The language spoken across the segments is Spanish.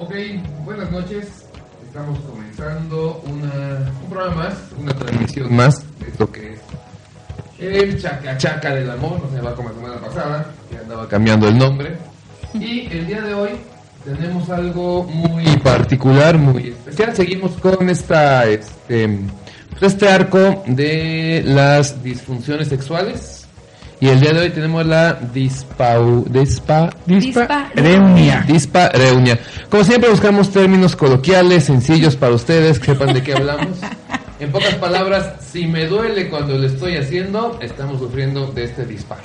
Ok, buenas noches. Estamos comenzando una, un programa más, una transmisión más de esto que es el Chaca Chaca del Amor. No se va como la semana pasada, que andaba cambiando el nombre. Y el día de hoy tenemos algo muy particular, muy especial. Seguimos con esta, este, pues este arco de las disfunciones sexuales. Y el día de hoy tenemos la dispau, dispa, Dispareunia. Dispareunia. Como siempre buscamos términos coloquiales, sencillos para ustedes, que sepan de qué hablamos. En pocas palabras, si me duele cuando lo estoy haciendo, estamos sufriendo de este disparo.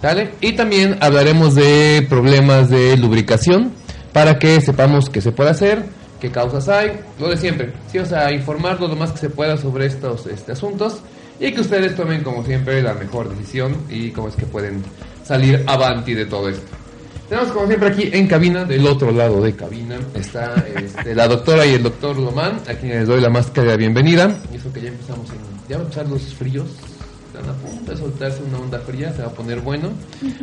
¿Sale? Y también hablaremos de problemas de lubricación para que sepamos qué se puede hacer, qué causas hay, lo de siempre. Sí, o sea, informarnos lo más que se pueda sobre estos este, asuntos y que ustedes tomen como siempre la mejor decisión y cómo es que pueden salir avanti de todo esto. Tenemos como siempre aquí en cabina, del otro lado de cabina, está este, la doctora y el doctor Lomán, a quienes les doy la más cálida bienvenida. Y eso que ya empezamos en... Ya a empezar los fríos, están a punto de soltarse una onda fría, se va a poner bueno.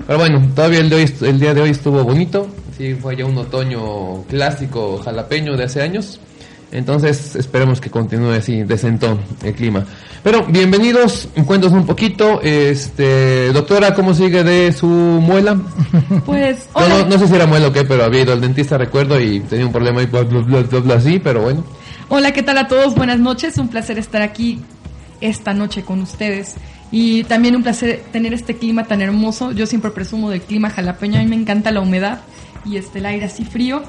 Pero bueno, todavía el, de hoy, el día de hoy estuvo bonito, sí, fue ya un otoño clásico jalapeño de hace años. Entonces esperemos que continúe así, decentón el clima. Pero bienvenidos, cuéntanos un poquito, este, doctora, ¿cómo sigue de su muela? Pues, no, no sé si era muela o qué, pero había ido al dentista, recuerdo, y tenía un problema y bla, bla, bla, bla, bla, así, pero bueno. Hola, ¿qué tal a todos? Buenas noches. Un placer estar aquí esta noche con ustedes. Y también un placer tener este clima tan hermoso. Yo siempre presumo del clima jalapeño. A mí me encanta la humedad y este, el aire así frío.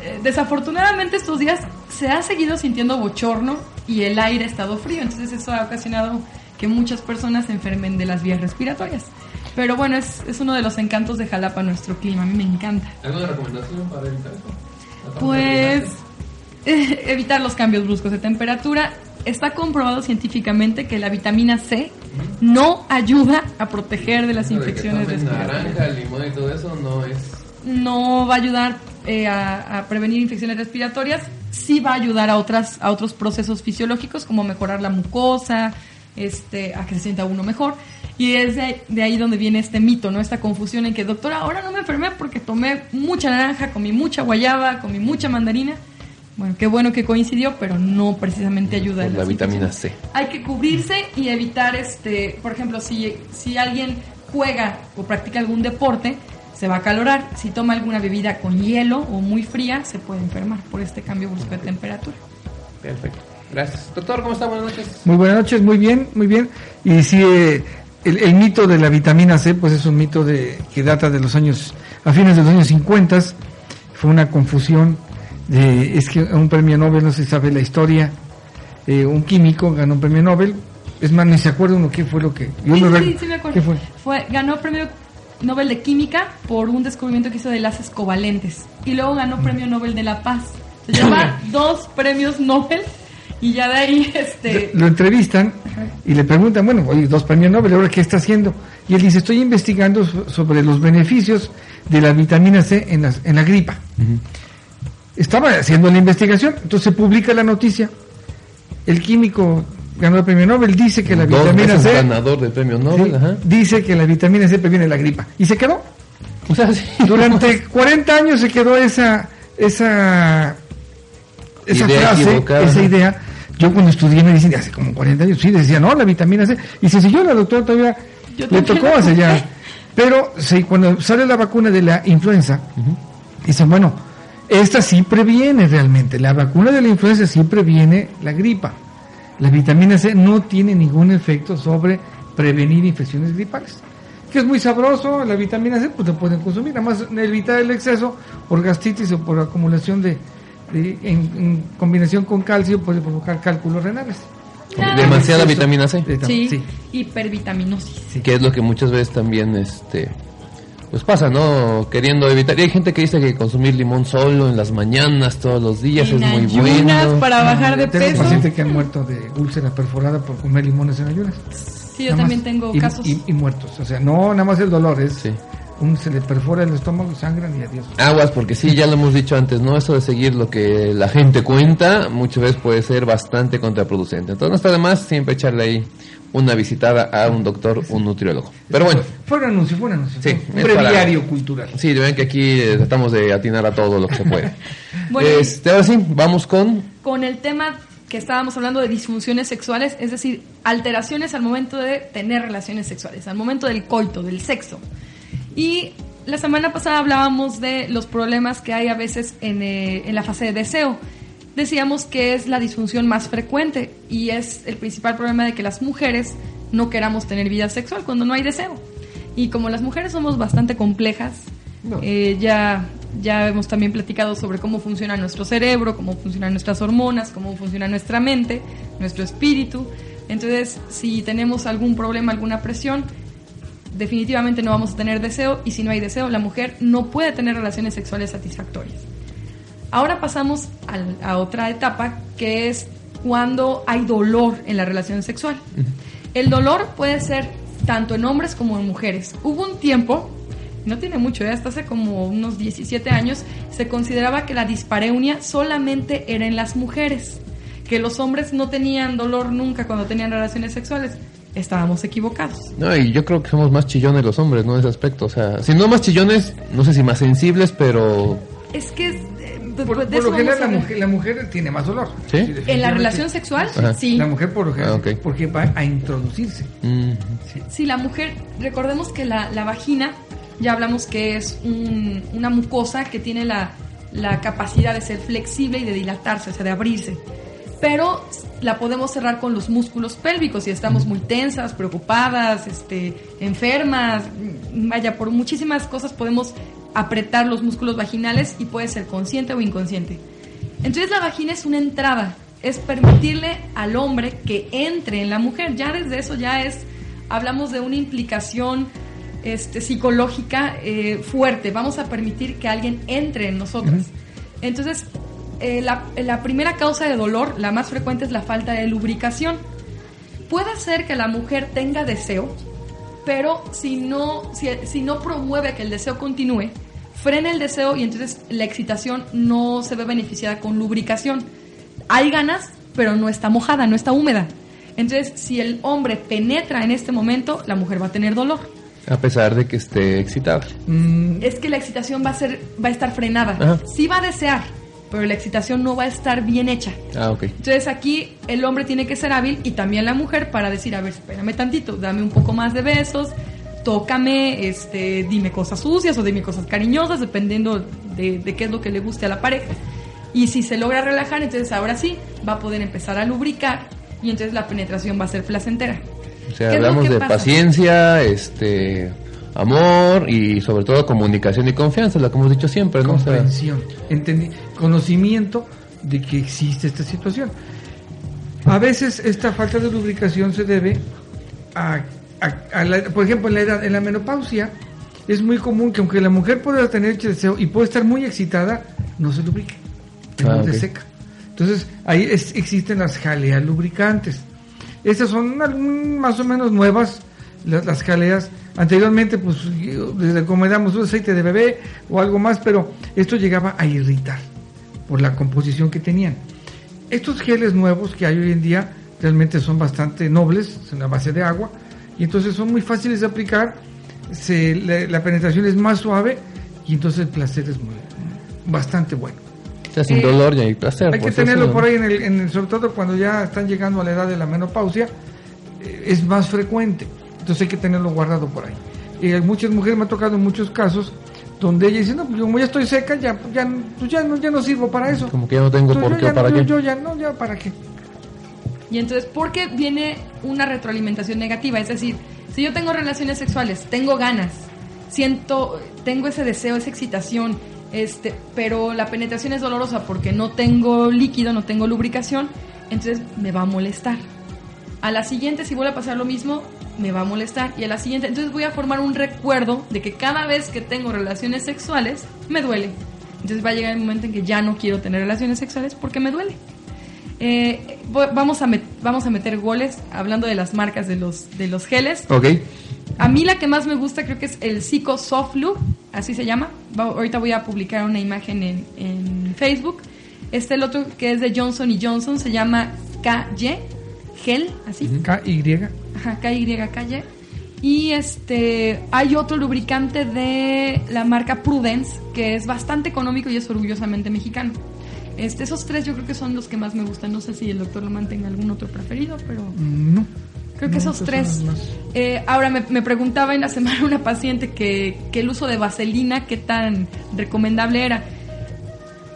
Eh, desafortunadamente estos días se ha seguido sintiendo bochorno y el aire ha estado frío. Entonces eso ha ocasionado que muchas personas se enfermen de las vías respiratorias. Pero bueno, es, es uno de los encantos de Jalapa, nuestro clima. A mí me encanta. ¿Alguna recomendación para evitar eso? Pues eh, evitar los cambios bruscos de temperatura. Está comprobado científicamente que la vitamina C no ayuda a proteger de las de infecciones tomen respiratorias. naranja, limón y todo eso no es... No va a ayudar eh, a, a prevenir infecciones respiratorias. Sí va a ayudar a otras a otros procesos fisiológicos como mejorar la mucosa, este, a que se sienta uno mejor. Y es de, ahí- de ahí donde viene este mito, ¿no? Esta confusión en que, doctora, ahora no me enfermé porque tomé mucha naranja, comí mucha guayaba, comí mucha mandarina. Bueno, qué bueno que coincidió, pero no precisamente ayuda. En la vitamina. C. Hay que cubrirse y evitar, este, por ejemplo, si, si alguien juega o practica algún deporte, se va a calorar. Si toma alguna bebida con hielo o muy fría, se puede enfermar por este cambio brusco de temperatura. Perfecto. Gracias. Doctor, ¿cómo está? Buenas noches. Muy buenas noches, muy bien, muy bien. Y sí, eh, el, el mito de la vitamina C, pues es un mito de que data de los años, a fines de los años 50, fue una confusión. De, es que un premio Nobel, no se sabe la historia, eh, un químico ganó un premio Nobel, es más, ni se acuerda uno qué fue lo que... yo Sí, no sí, sí me acuerdo. ¿Qué fue? Fue, ganó premio Nobel de Química por un descubrimiento que hizo de enlaces covalentes. Y luego ganó premio Nobel de la Paz. Se lleva dos premios Nobel y ya de ahí, este... Lo entrevistan y le preguntan, bueno, oye, dos premios Nobel, ¿ahora qué está haciendo? Y él dice, estoy investigando so- sobre los beneficios de la vitamina C en, la gripa. Estaba haciendo la investigación, entonces se publica la noticia. El químico ganó el premio Nobel, dice que la Dos vitamina veces C ganador del premio Nobel, sí, ajá. dice que la vitamina C previene la gripa. Y se quedó. O sea, sí. Durante 40 años se quedó esa esa esa Idea frase, esa idea. Yo cuando estudié medicina hace como 40 años, sí decía, no, la vitamina C. Y se siguió la doctora todavía, Yo le tocó hace ya. Pero sí, cuando sale la vacuna de la influenza, dicen, bueno, esta sí previene realmente. La vacuna de la influenza sí previene la gripa. La vitamina C no tiene ningún efecto sobre prevenir infecciones gripales. Que es muy sabroso, la vitamina C, pues la pueden consumir. Además, evitar el exceso por gastritis o por acumulación de, de- en, en combinación con calcio puede provocar cálculos renales. Demasiada Exceso vitamina C. Sí, sí. hipervitaminosis. Que es lo que muchas veces también este pues pasa, ¿no? Queriendo evitar. Y hay gente que dice que consumir limón solo en las mañanas, todos los días, En es muy bueno. para bajar de Tengo peso. pacientes que han muerto de úlcera perforada por comer limones en ayunas. Sí, yo Nada también más. tengo Y- casos. Y, y muertos. O sea, no nada más el dolor, es Sí. Un, se le perfora el estómago, sangran y adiós. Aguas, porque sí, ya lo hemos dicho antes, ¿no? Eso de seguir lo que la gente cuenta, muchas veces puede ser bastante contraproducente. Entonces no está de más siempre echarle ahí una visitada a un doctor, un nutriólogo. Pero bueno, Fue un anuncio, fue un anuncio. Sí, un para- breviario cultural. sí, ven que aquí eh, tratamos de atinar a todo lo que se puede. Bueno, este, ahora sí, vamos con... con el tema que estábamos hablando de disfunciones sexuales, es decir, alteraciones al momento de tener relaciones sexuales, al momento del coito, del sexo. Y la semana pasada hablábamos de los problemas que hay a veces en, eh, en la fase de deseo. Decíamos que es la disfunción más frecuente y es el principal problema de que las mujeres no queramos tener vida sexual cuando no hay deseo. Y como las mujeres somos bastante complejas, No. eh, ya, ya hemos también platicado sobre cómo funciona nuestro cerebro, cómo funcionan nuestras hormonas, cómo funciona nuestra mente, nuestro espíritu. Entonces, si tenemos algún problema, alguna presión, definitivamente no vamos a tener deseo y si no hay deseo, la mujer no puede tener relaciones sexuales satisfactorias. Ahora pasamos a otra etapa que es cuando hay dolor en la relación sexual. El dolor puede ser tanto en hombres como en mujeres. Hubo un tiempo, no tiene mucho, ¿eh? hasta hace como unos 17 años, se consideraba que la dispareunia solamente era en las mujeres, que los hombres no tenían dolor nunca cuando tenían relaciones sexuales. Estábamos equivocados. No, y yo creo que somos más chillones los hombres, ¿no? En ese aspecto. O sea, si no más chillones, no sé si más sensibles, pero... Es que eh, de- Por, de por eso lo general la mujer, la mujer tiene más dolor. ¿Sí? En la relación sexual, Ajá. sí. La mujer por lo general, Ah, porque va a introducirse. mm, Sí, la mujer, recordemos que la, la vagina, ya hablamos que es un- una mucosa que tiene la, la capacidad de ser flexible y de dilatarse, o sea, de abrirse. Pero la podemos cerrar con los músculos pélvicos si estamos muy tensas, preocupadas, este, enfermas, vaya, por muchísimas cosas podemos apretar los músculos vaginales y puede ser consciente o inconsciente. Entonces la vagina es una entrada, es permitirle al hombre que entre en la mujer. Ya desde eso ya es, hablamos de una implicación este, psicológica eh, fuerte. Vamos a permitir que alguien entre en nosotras. Entonces, eh, la, la primera causa de dolor, la más frecuente, es la falta de lubricación. Puede ser que la mujer tenga deseo, pero si no, si, si no promueve que el deseo continúe, frena el deseo y entonces la excitación no se ve beneficiada con lubricación. Hay ganas, pero no está mojada, no está húmeda. Entonces, si el hombre penetra en este momento, la mujer va a tener dolor. a pesar de que esté excitada. Mm, Es que la excitación va a ser, va a estar frenada. Ajá. Sí va a desear, pero la excitación no va a estar bien hecha. Ah, ok. Entonces aquí el hombre tiene que ser hábil y también la mujer para decir, a ver, espérame tantito, dame un poco más de besos, tócame, este, dime cosas sucias o dime cosas cariñosas, dependiendo de, de qué es lo que le guste a la pareja. Y si se logra relajar, entonces ahora sí va a poder empezar a lubricar y entonces la penetración va a ser placentera. O sea, ¿Qué es lo hablamos de pasa? paciencia, este, amor y sobre todo comunicación y confianza, lo que hemos dicho siempre, ¿no? Comprensión, entendi- conocimiento de que existe esta situación. A veces esta falta de lubricación se debe a, a- a la- por ejemplo, en la, edad, en la menopausia es muy común que aunque la mujer pueda tener deseo y puede estar muy excitada, no se lubrique, Ah, no se seca. Entonces ahí es- existen las jaleas lubricantes. Estas son más o menos nuevas, las, las jaleas. Anteriormente, pues, les recomendamos un aceite de bebé o algo más, pero esto llegaba a irritar por la composición que tenían. Estos geles nuevos que hay hoy en día realmente son bastante nobles, son a base de agua, y entonces son muy fáciles de aplicar, se- la, la penetración es más suave y entonces el placer es muy, bastante bueno. o sea, sin Eh, dolor y hay placer. Hay que pues, tenerlo eso, por ahí, en el, en el- sobre todo cuando ya están llegando a la edad de la menopausia, eh, es más frecuente. Entonces hay que tenerlo guardado por ahí. Y hay muchas mujeres me ha tocado en muchos casos donde ella dice, no, pues como ya estoy seca, ya, ya, pues ya, no, ya no sirvo para eso. Como que ya no tengo Entonces, por qué o para no, qué. Yo, yo ya no, ya para qué. Y entonces, ¿por qué viene una retroalimentación negativa? Es decir, si yo tengo relaciones sexuales, tengo ganas, siento, tengo ese deseo, esa excitación, este, pero la penetración es dolorosa porque no tengo líquido, no tengo lubricación, entonces me va a molestar. A la siguiente, si vuelve a pasar lo mismo, me va a molestar y a la siguiente, entonces voy a formar un recuerdo de que cada vez que tengo relaciones sexuales me duele. Entonces va a llegar el momento en que ya no quiero tener relaciones sexuales porque me duele. Eh, vamos, a met- vamos a meter goles hablando de las marcas de los, de los geles. Ok. A mí la que más me gusta creo que es el Zico Soft Loop, así se llama. Va- ahorita voy a publicar una imagen en, en Facebook. Este el otro que es de Johnson y Johnson se llama KY, gel, así. KY. Ajá, KY, KY. Y este, hay otro lubricante de la marca Prudence que es bastante económico y es orgullosamente mexicano. Este, esos tres yo creo que son los que más me gustan. No sé si el doctor lo mantenga algún otro preferido, pero No. creo que No, esos esos tres. Eh, ahora me, me preguntaba en la semana una paciente que, que el uso de vaselina, qué tan recomendable era.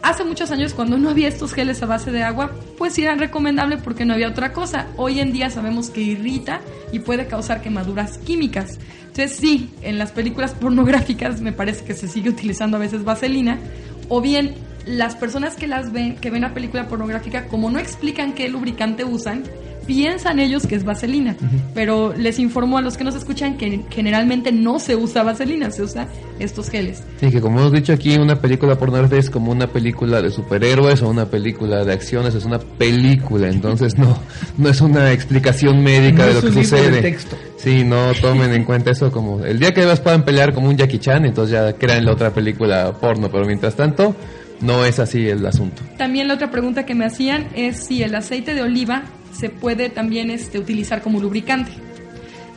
Hace muchos años cuando no había estos geles a base de agua, pues eran recomendables porque no había otra cosa. Hoy en día sabemos que irrita y puede causar quemaduras químicas. Entonces sí, en las películas pornográficas me parece que se sigue utilizando a veces vaselina o bien las personas que las ven, que ven la película pornográfica, como no explican qué lubricante usan, piensan ellos que es vaselina. Pero les informo a los que nos escuchan que generalmente no se usa vaselina, se usa estos geles. Sí, que como hemos dicho aquí, una película pornográfica es como una película de superhéroes o una película de acciones, es una película, entonces no, no es una explicación médica No de lo es que sucede. texto. Sí, no tomen en cuenta eso como el día que además puedan pelear como un Jackie Chan, entonces ya crean la otra película porno, pero mientras tanto no es así el asunto. También la otra pregunta que me hacían es si el aceite de oliva se puede también este, utilizar como lubricante.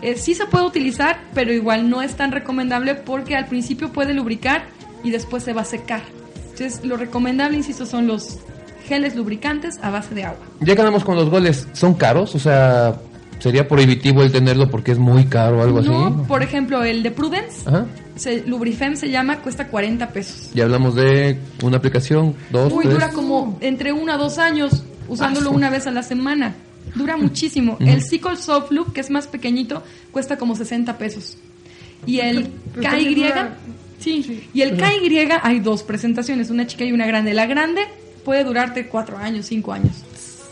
Eh, sí se puede utilizar, pero igual no es tan recomendable porque al principio puede lubricar y después se va a secar. Entonces, lo recomendable, insisto, son los geles lubricantes a base de agua. Ya quedamos con los goles, ¿son caros? O sea, ¿sería prohibitivo el tenerlo porque es muy caro o algo No, así? por ejemplo, el de Prudence, Ajá. se, Lubrifem se llama, cuesta 40 pesos. Ya hablamos de una aplicación, dos, Uy, tres. dura como entre uno a dos años usándolo Ah, sí. una vez a la semana. Dura muchísimo. El Cycle Soft Loop, que es más pequeñito, cuesta como 60 pesos. Y el KY, sí, y el KY hay dos presentaciones, una chica y una grande. La grande puede durarte cuatro años, cinco años.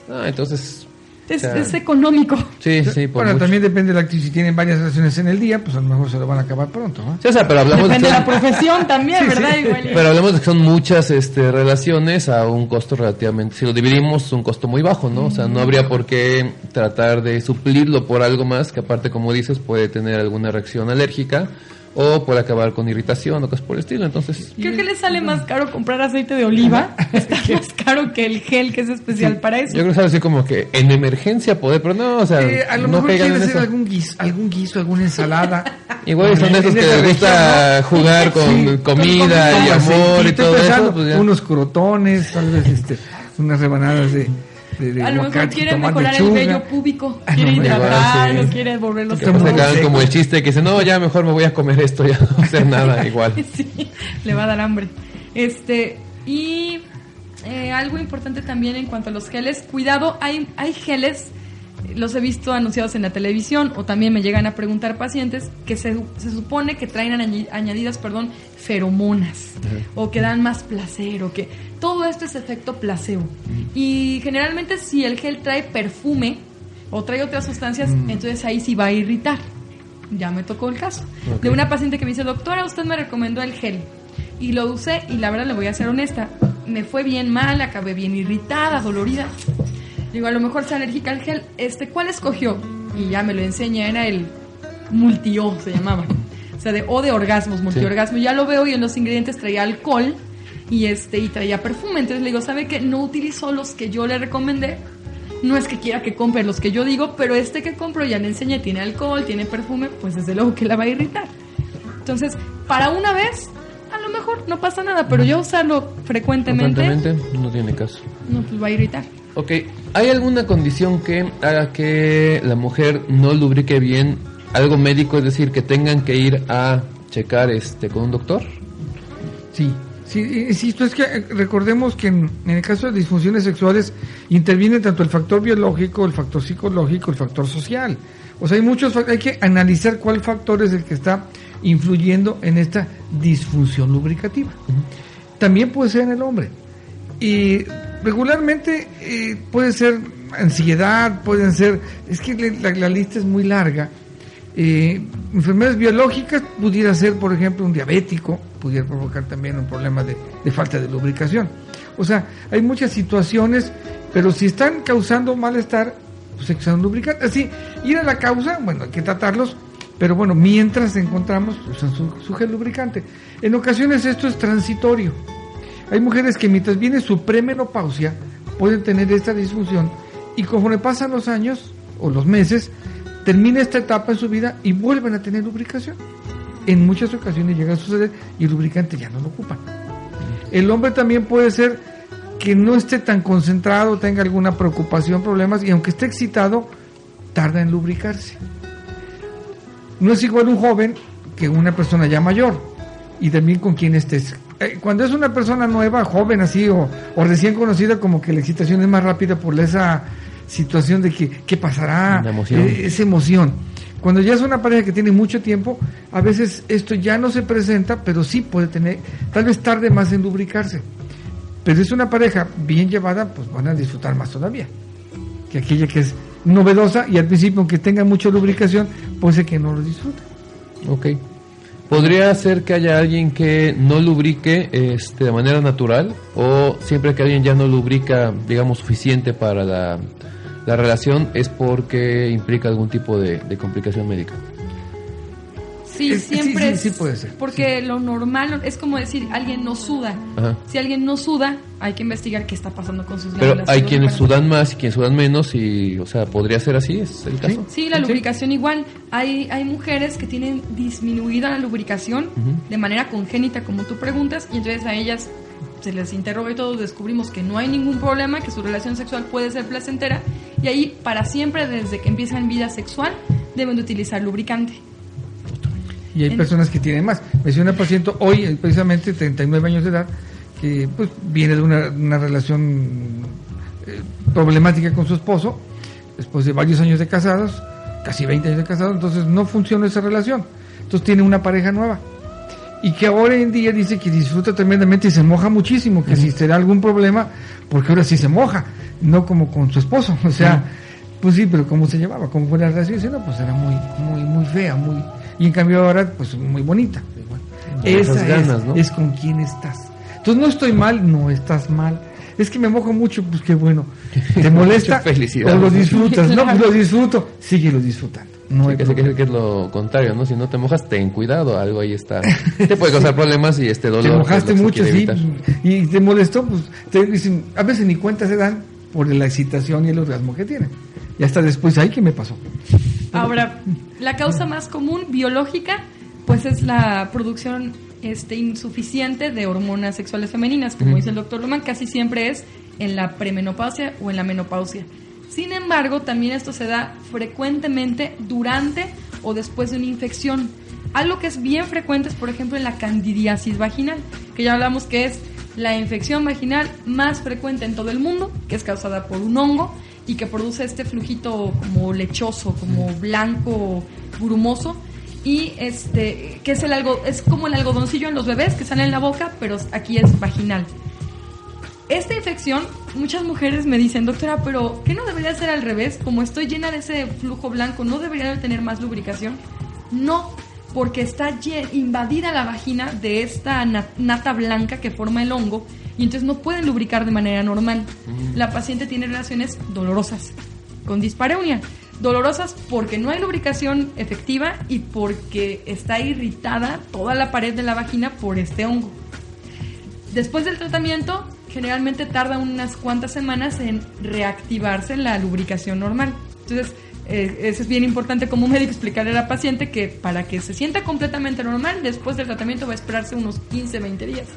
Ah, entonces, Es, es económico. sí, sí, por Bueno, mucho. también depende de la actividad. Si tienen varias relaciones en el día, pues a lo mejor se lo van a acabar pronto. ¿no? Sí, o sea, pero hablamos Depende de de la profesión también, Sí, ¿verdad? sí. Igual Pero hablamos de que son muchas este, relaciones a un costo relativamente, si lo dividimos, un costo muy bajo, ¿no? O sea, no habría por qué tratar de suplirlo por algo más, que aparte, como dices, puede tener alguna reacción alérgica o puede acabar con irritación o cosas por el estilo. Entonces, Creo que le sale más caro comprar aceite de oliva. Está más caro que el gel que es especial para eso. yo creo que es así como que en emergencia poder, pero no, o sea, Eh, a lo no mejor en hacer algún guiso, algún guiso, alguna ensalada. Igual son de esos que les gusta región, jugar con Sí, comida y con amor y aceitito, todo eso. pues. Unos crotones, tal vez este, unas rebanadas de A lo mejor aguacate, quiere tomate, mejorar el lechuga. vello púbico, Ah, quiere no, hidratar, igual, sí. no quiere volverlo seco. como el chiste que dice, no, ya mejor me voy a comer esto, ya no hacer nada, igual. sí, le va a dar hambre. Este, y eh, algo importante también en cuanto a los geles, cuidado, hay, hay geles, los he visto anunciados en la televisión o también me llegan a preguntar pacientes que se, se supone que traen añadidas, perdón, feromonas o que dan más placer o que todo esto es efecto placebo. Y generalmente si el gel trae perfume o trae otras sustancias, entonces ahí sí va a irritar. Ya me tocó el caso. De una paciente que me dice, doctora, usted me recomendó el gel. Y lo usé y la verdad le voy a ser honesta. Me fue bien mal, acabé bien irritada, dolorida. Digo, a lo mejor sea alérgica al gel. Este, ¿cuál escogió? Y ya me lo enseña, era el multi-O, se llamaba. O sea, de O de orgasmos, multiorgasmo. Ya lo veo y en los ingredientes traía alcohol y este y traía perfume. Entonces le digo, ¿sabe qué? No utilizó los que yo le recomendé. No es que quiera que compre los que yo digo, pero este que compro ya le enseñé, tiene alcohol, tiene perfume, pues desde luego que la va a irritar. Entonces, para una vez, a lo mejor no pasa nada, pero yo usarlo frecuentemente, Constantemente, no tiene caso. no, pues va a irritar. Ok, ¿hay alguna condición que haga que la mujer no lubrique bien? Algo médico, es decir, que tengan que ir a checar este con un doctor. Sí, sí, insisto, es que eh, recordemos que en, en el caso de disfunciones sexuales interviene tanto el factor biológico, el factor psicológico, el factor social. O sea, hay muchos, hay que analizar cuál factor es el que está influyendo en esta disfunción lubricativa. También puede ser en el hombre. Y regularmente eh, puede ser ansiedad, pueden ser, es que la, lista es muy larga, Eh, enfermedades biológicas pudiera ser, por ejemplo, un diabético, pudiera provocar también un problema de, de falta de lubricación. O sea, hay muchas situaciones, pero si están causando malestar, pues hay que usar un lubricante. Así, ir a la causa, bueno, hay que tratarlos, pero bueno, mientras encontramos, usan su, su gel lubricante. En ocasiones esto es transitorio. Hay mujeres que mientras viene su premenopausia, pueden tener esta disfunción y conforme pasan los años o los meses, termina esta etapa en su vida y vuelven a tener lubricación. En muchas ocasiones llega a suceder y el lubricante ya no lo ocupan. El hombre también puede ser que no esté tan concentrado, tenga alguna preocupación, problemas, y aunque esté excitado, tarda en lubricarse. No es igual un joven que una persona ya mayor, y también con quien estés. Eh, Cuando es una persona nueva, joven así, o, o recién conocida, como que la excitación es más rápida por esa situación de que, ¿qué pasará? Emoción. Eh, esa emoción. Cuando ya es una pareja que tiene mucho tiempo, a veces esto ya no se presenta, pero sí puede tener, tal vez tarde más en lubricarse. Pero es una pareja bien llevada, pues van a disfrutar más todavía. Que aquella que es novedosa y al principio, aunque tenga mucha lubricación, puede ser que no lo disfrute. Ok. ¿Podría ser que haya alguien que no lubrique este, de manera natural o siempre que alguien ya no lubrica, digamos, suficiente para la, la relación es porque implica algún tipo de complicación médica? Sí, Es- siempre sí, puede ser, Porque lo normal es como decir, alguien no suda. Ajá. Si alguien no suda, hay que investigar qué está pasando con sus Pero glándulas hay quienes sudan más y quienes sudan menos y, o sea, ¿podría ser así? ¿Es el caso? Sí, la lubricación igual. Hay, hay mujeres que tienen disminuida la lubricación de manera congénita, como tú preguntas, y entonces a ellas se les interroga y todos descubrimos que no hay ningún problema, que su relación sexual puede ser placentera, y ahí para siempre, desde que empiezan vida sexual, deben de utilizar lubricante. Y hay En- personas que tienen más. Me decía una paciente hoy, eh, precisamente 39 años de edad, que pues viene de una, una relación eh, problemática con su esposo, después de varios años de casados, casi 20 años de casados, entonces no funciona esa relación. Entonces tiene una pareja nueva. Y que ahora en día dice que disfruta tremendamente y se moja muchísimo, que si será algún problema, porque ahora sí se moja, no como con su esposo. O sea, pues sí, pero cómo se llevaba, cómo fue la relación, Dice, no, pues era muy, muy, muy fea, muy, y en cambio ahora, pues muy bonita. Esa esas es, ganas, ¿no? es con quién estás. Entonces no estoy mal, no estás mal. Es que me mojo mucho, pues qué bueno. ¿Te molesta? Felicidad. O lo disfrutas, no, pues lo disfruto. Síguelo disfrutando. No Sí, que, que, que es lo contrario, ¿no? Si no te mojas, ten cuidado, algo ahí está. Te puede causar problemas y este dolor. Te mojaste lo que mucho, sí, y te molestó, pues te dicen, a veces ni cuenta se dan por la excitación y el orgasmo que tienen. Y hasta después, ay, ¿qué me pasó? Ahora, la causa más común biológica, pues es la producción este, insuficiente de hormonas sexuales femeninas, como dice el doctor Loman, casi siempre es en la premenopausia o en la menopausia. Sin embargo, también esto se da frecuentemente durante o después de una infección. Algo que es bien frecuente es, por ejemplo, en la candidiasis vaginal, que ya hablamos que es la infección vaginal más frecuente en todo el mundo, que es causada por un hongo y que produce este flujito como lechoso, como blanco, brumoso y este que es el algo es como el algodoncillo en los bebés que sale en la boca, pero aquí es vaginal. Esta infección, muchas mujeres me dicen, doctora, pero ¿qué no debería ser al revés? Como estoy llena de ese flujo blanco, ¿no debería de tener más lubricación? No, porque está invadida la vagina de esta na- nata blanca que forma el hongo y entonces no pueden lubricar de manera normal. La paciente tiene relaciones dolorosas con dispareunia. Dolorosas porque no hay lubricación efectiva y porque está irritada toda la pared de la vagina por este hongo. Después del tratamiento, generalmente tarda unas cuantas semanas en reactivarse la lubricación normal. Entonces, eh, eso es bien importante como médico explicarle a la paciente que para que se sienta completamente normal, después del tratamiento va a esperarse unos 15, 20 días.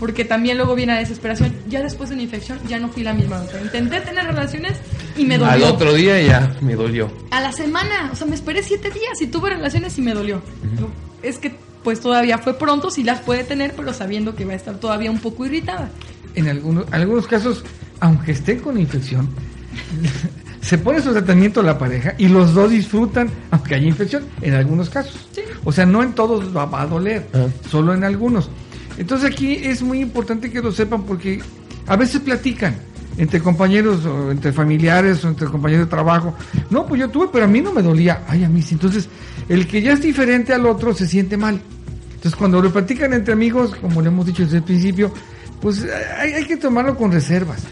Porque también luego viene la desesperación. Ya después de una infección, ya no fui la misma. doctora. intenté tener relaciones y me dolió. Al otro día ya me dolió. A la semana, o sea, me esperé siete días y tuve relaciones y me dolió. Es que, pues todavía fue pronto, sí las puede tener, pero sabiendo que va a estar todavía un poco irritada. En algunos, algunos casos, aunque esté con infección, se pone su tratamiento la pareja y los dos disfrutan, aunque haya infección, en algunos casos. Sí. O sea, no en todos va, va a doler, Ah. solo en algunos. Entonces aquí es muy importante que lo sepan porque a veces platican entre compañeros, o entre familiares, o entre compañeros de trabajo. No, pues yo tuve, pero a mí no me dolía. Ay, a mí sí. Entonces, el que ya es diferente al otro se siente mal. Entonces, cuando lo platican entre amigos, como le hemos dicho desde el principio, pues hay, hay que tomarlo con reservas.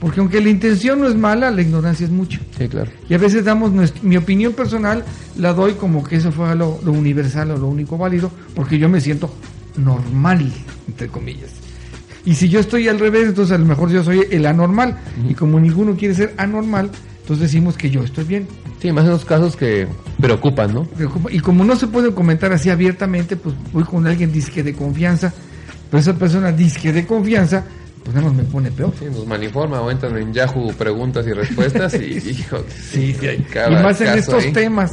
Porque aunque la intención no es mala, la ignorancia es mucho. Sí, claro. Y a veces damos nuestra- mi opinión personal, la doy como que eso fue lo, lo universal o lo único válido, porque yo me siento normal, entre comillas. Y si yo estoy al revés, entonces a lo mejor yo soy el anormal. Y como ninguno quiere ser anormal, entonces decimos que yo estoy bien. Sí, más en los casos que preocupan, ¿no? Y como no se puede comentar así abiertamente, pues voy con alguien disque de confianza, pero esa persona disque de confianza, pues nada más me pone peor. Sí, nos malinforma o entran en Yahoo preguntas y respuestas y, Sí, y más en estos ahí. temas.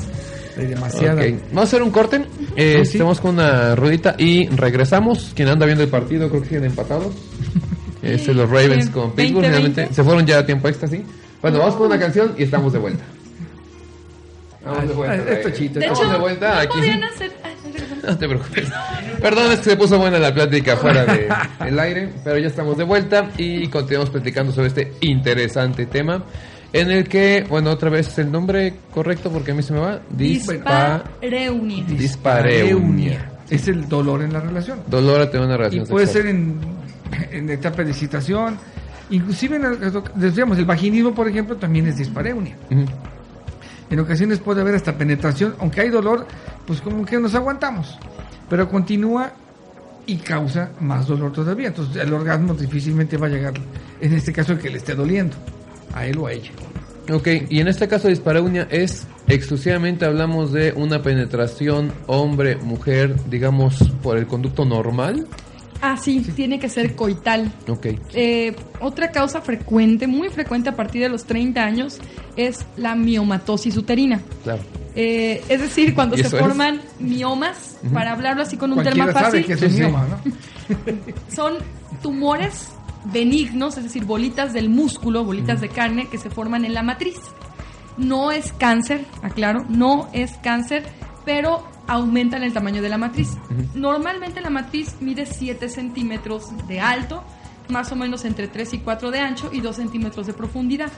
Hay demasiada. Ok, Vamos a hacer un corte. Eh, Sí, sí. Estamos con una ruedita y regresamos. Quien anda viendo el partido, creo que siguen empatados. Este, los Ravens con Pittsburgh. 20-20. Finalmente se fueron ya a tiempo extra, ¿sí? Bueno, vamos con una canción y estamos de vuelta. Vamos de vuelta. Ah, esto chito. De Estamos hecho, de vuelta no aquí. hacer... No te preocupes. Perdón, es que se puso buena la plática fuera de- del aire, pero ya estamos de vuelta y continuamos platicando sobre este interesante tema en el que, bueno, otra vez el nombre correcto porque a mí se me va. Dispa, Dispareunia. dispareunia. Es el dolor en la relación. Dolor a tener una Y relación puede sexual. ser en, en etapa de excitación. Inclusive, en el, decíamos, el vaginismo, por ejemplo, también es dispareunia. Ujú. En ocasiones puede haber hasta penetración, aunque hay dolor, pues como que nos aguantamos. Pero continúa y causa más dolor todavía. Entonces el orgasmo difícilmente va a llegar, en este caso, el que le esté doliendo, a él o a ella. Ok, y en este caso dispareunia es exclusivamente hablamos de una penetración hombre-mujer, digamos, por el conducto normal. Ah, sí, tiene que ser coital. Ok. Eh, otra causa frecuente, muy frecuente a partir de los 30 años, es la miomatosis uterina. Claro. Eh, es decir, cuando ¿Y se es? forman miomas, para hablarlo así con un Cualquiera tema sabe fácil, que es Sí, un sí. mioma, ¿no? son tumores benignos, es decir, bolitas del músculo, bolitas de carne que se forman en la matriz. No es cáncer, aclaro, no es cáncer, pero aumentan el tamaño de la matriz. Normalmente la matriz mide 7 centímetros de alto, más o menos entre 3 y 4 de ancho y 2 centímetros de profundidad.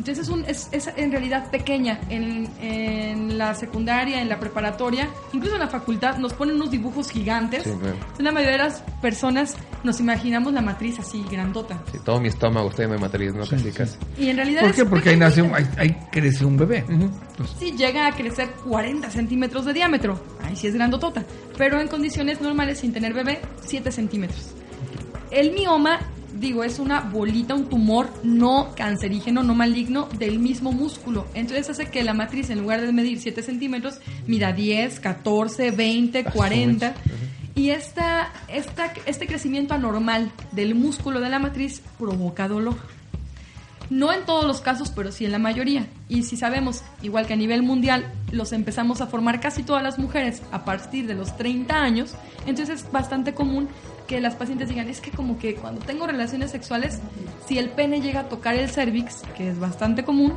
Entonces es, un, es, es en realidad pequeña. En, en la secundaria, en la preparatoria, incluso en la facultad, nos ponen unos dibujos gigantes. Sí, claro. Entonces, la mayoría de las personas nos imaginamos la matriz así, grandota. Sí, todo mi estómago está lleno de matriz, ¿no? Casi, casi. Y en realidad ¿Por es qué? Porque ahí nace un, ahí, ahí crece un bebé. Entonces, Sí, llega a crecer 40 centímetros de diámetro. Ahí sí es grandotota. Pero en condiciones normales, sin tener bebé, 7 centímetros. El mioma, digo, es una bolita, un tumor no cancerígeno, no maligno del mismo músculo. Entonces hace que la matriz, en lugar de medir 7 centímetros, mida 10, 14, 20, 40. Y esta, esta, este crecimiento anormal del músculo de la matriz provoca dolor. No en todos los casos, pero sí en la mayoría. Y si sabemos, igual que a nivel mundial, los empezamos a formar casi todas las mujeres a partir de los 30 años, entonces es bastante común que las pacientes digan, es que como que cuando tengo relaciones sexuales, si el pene llega a tocar el cervix, que es bastante común,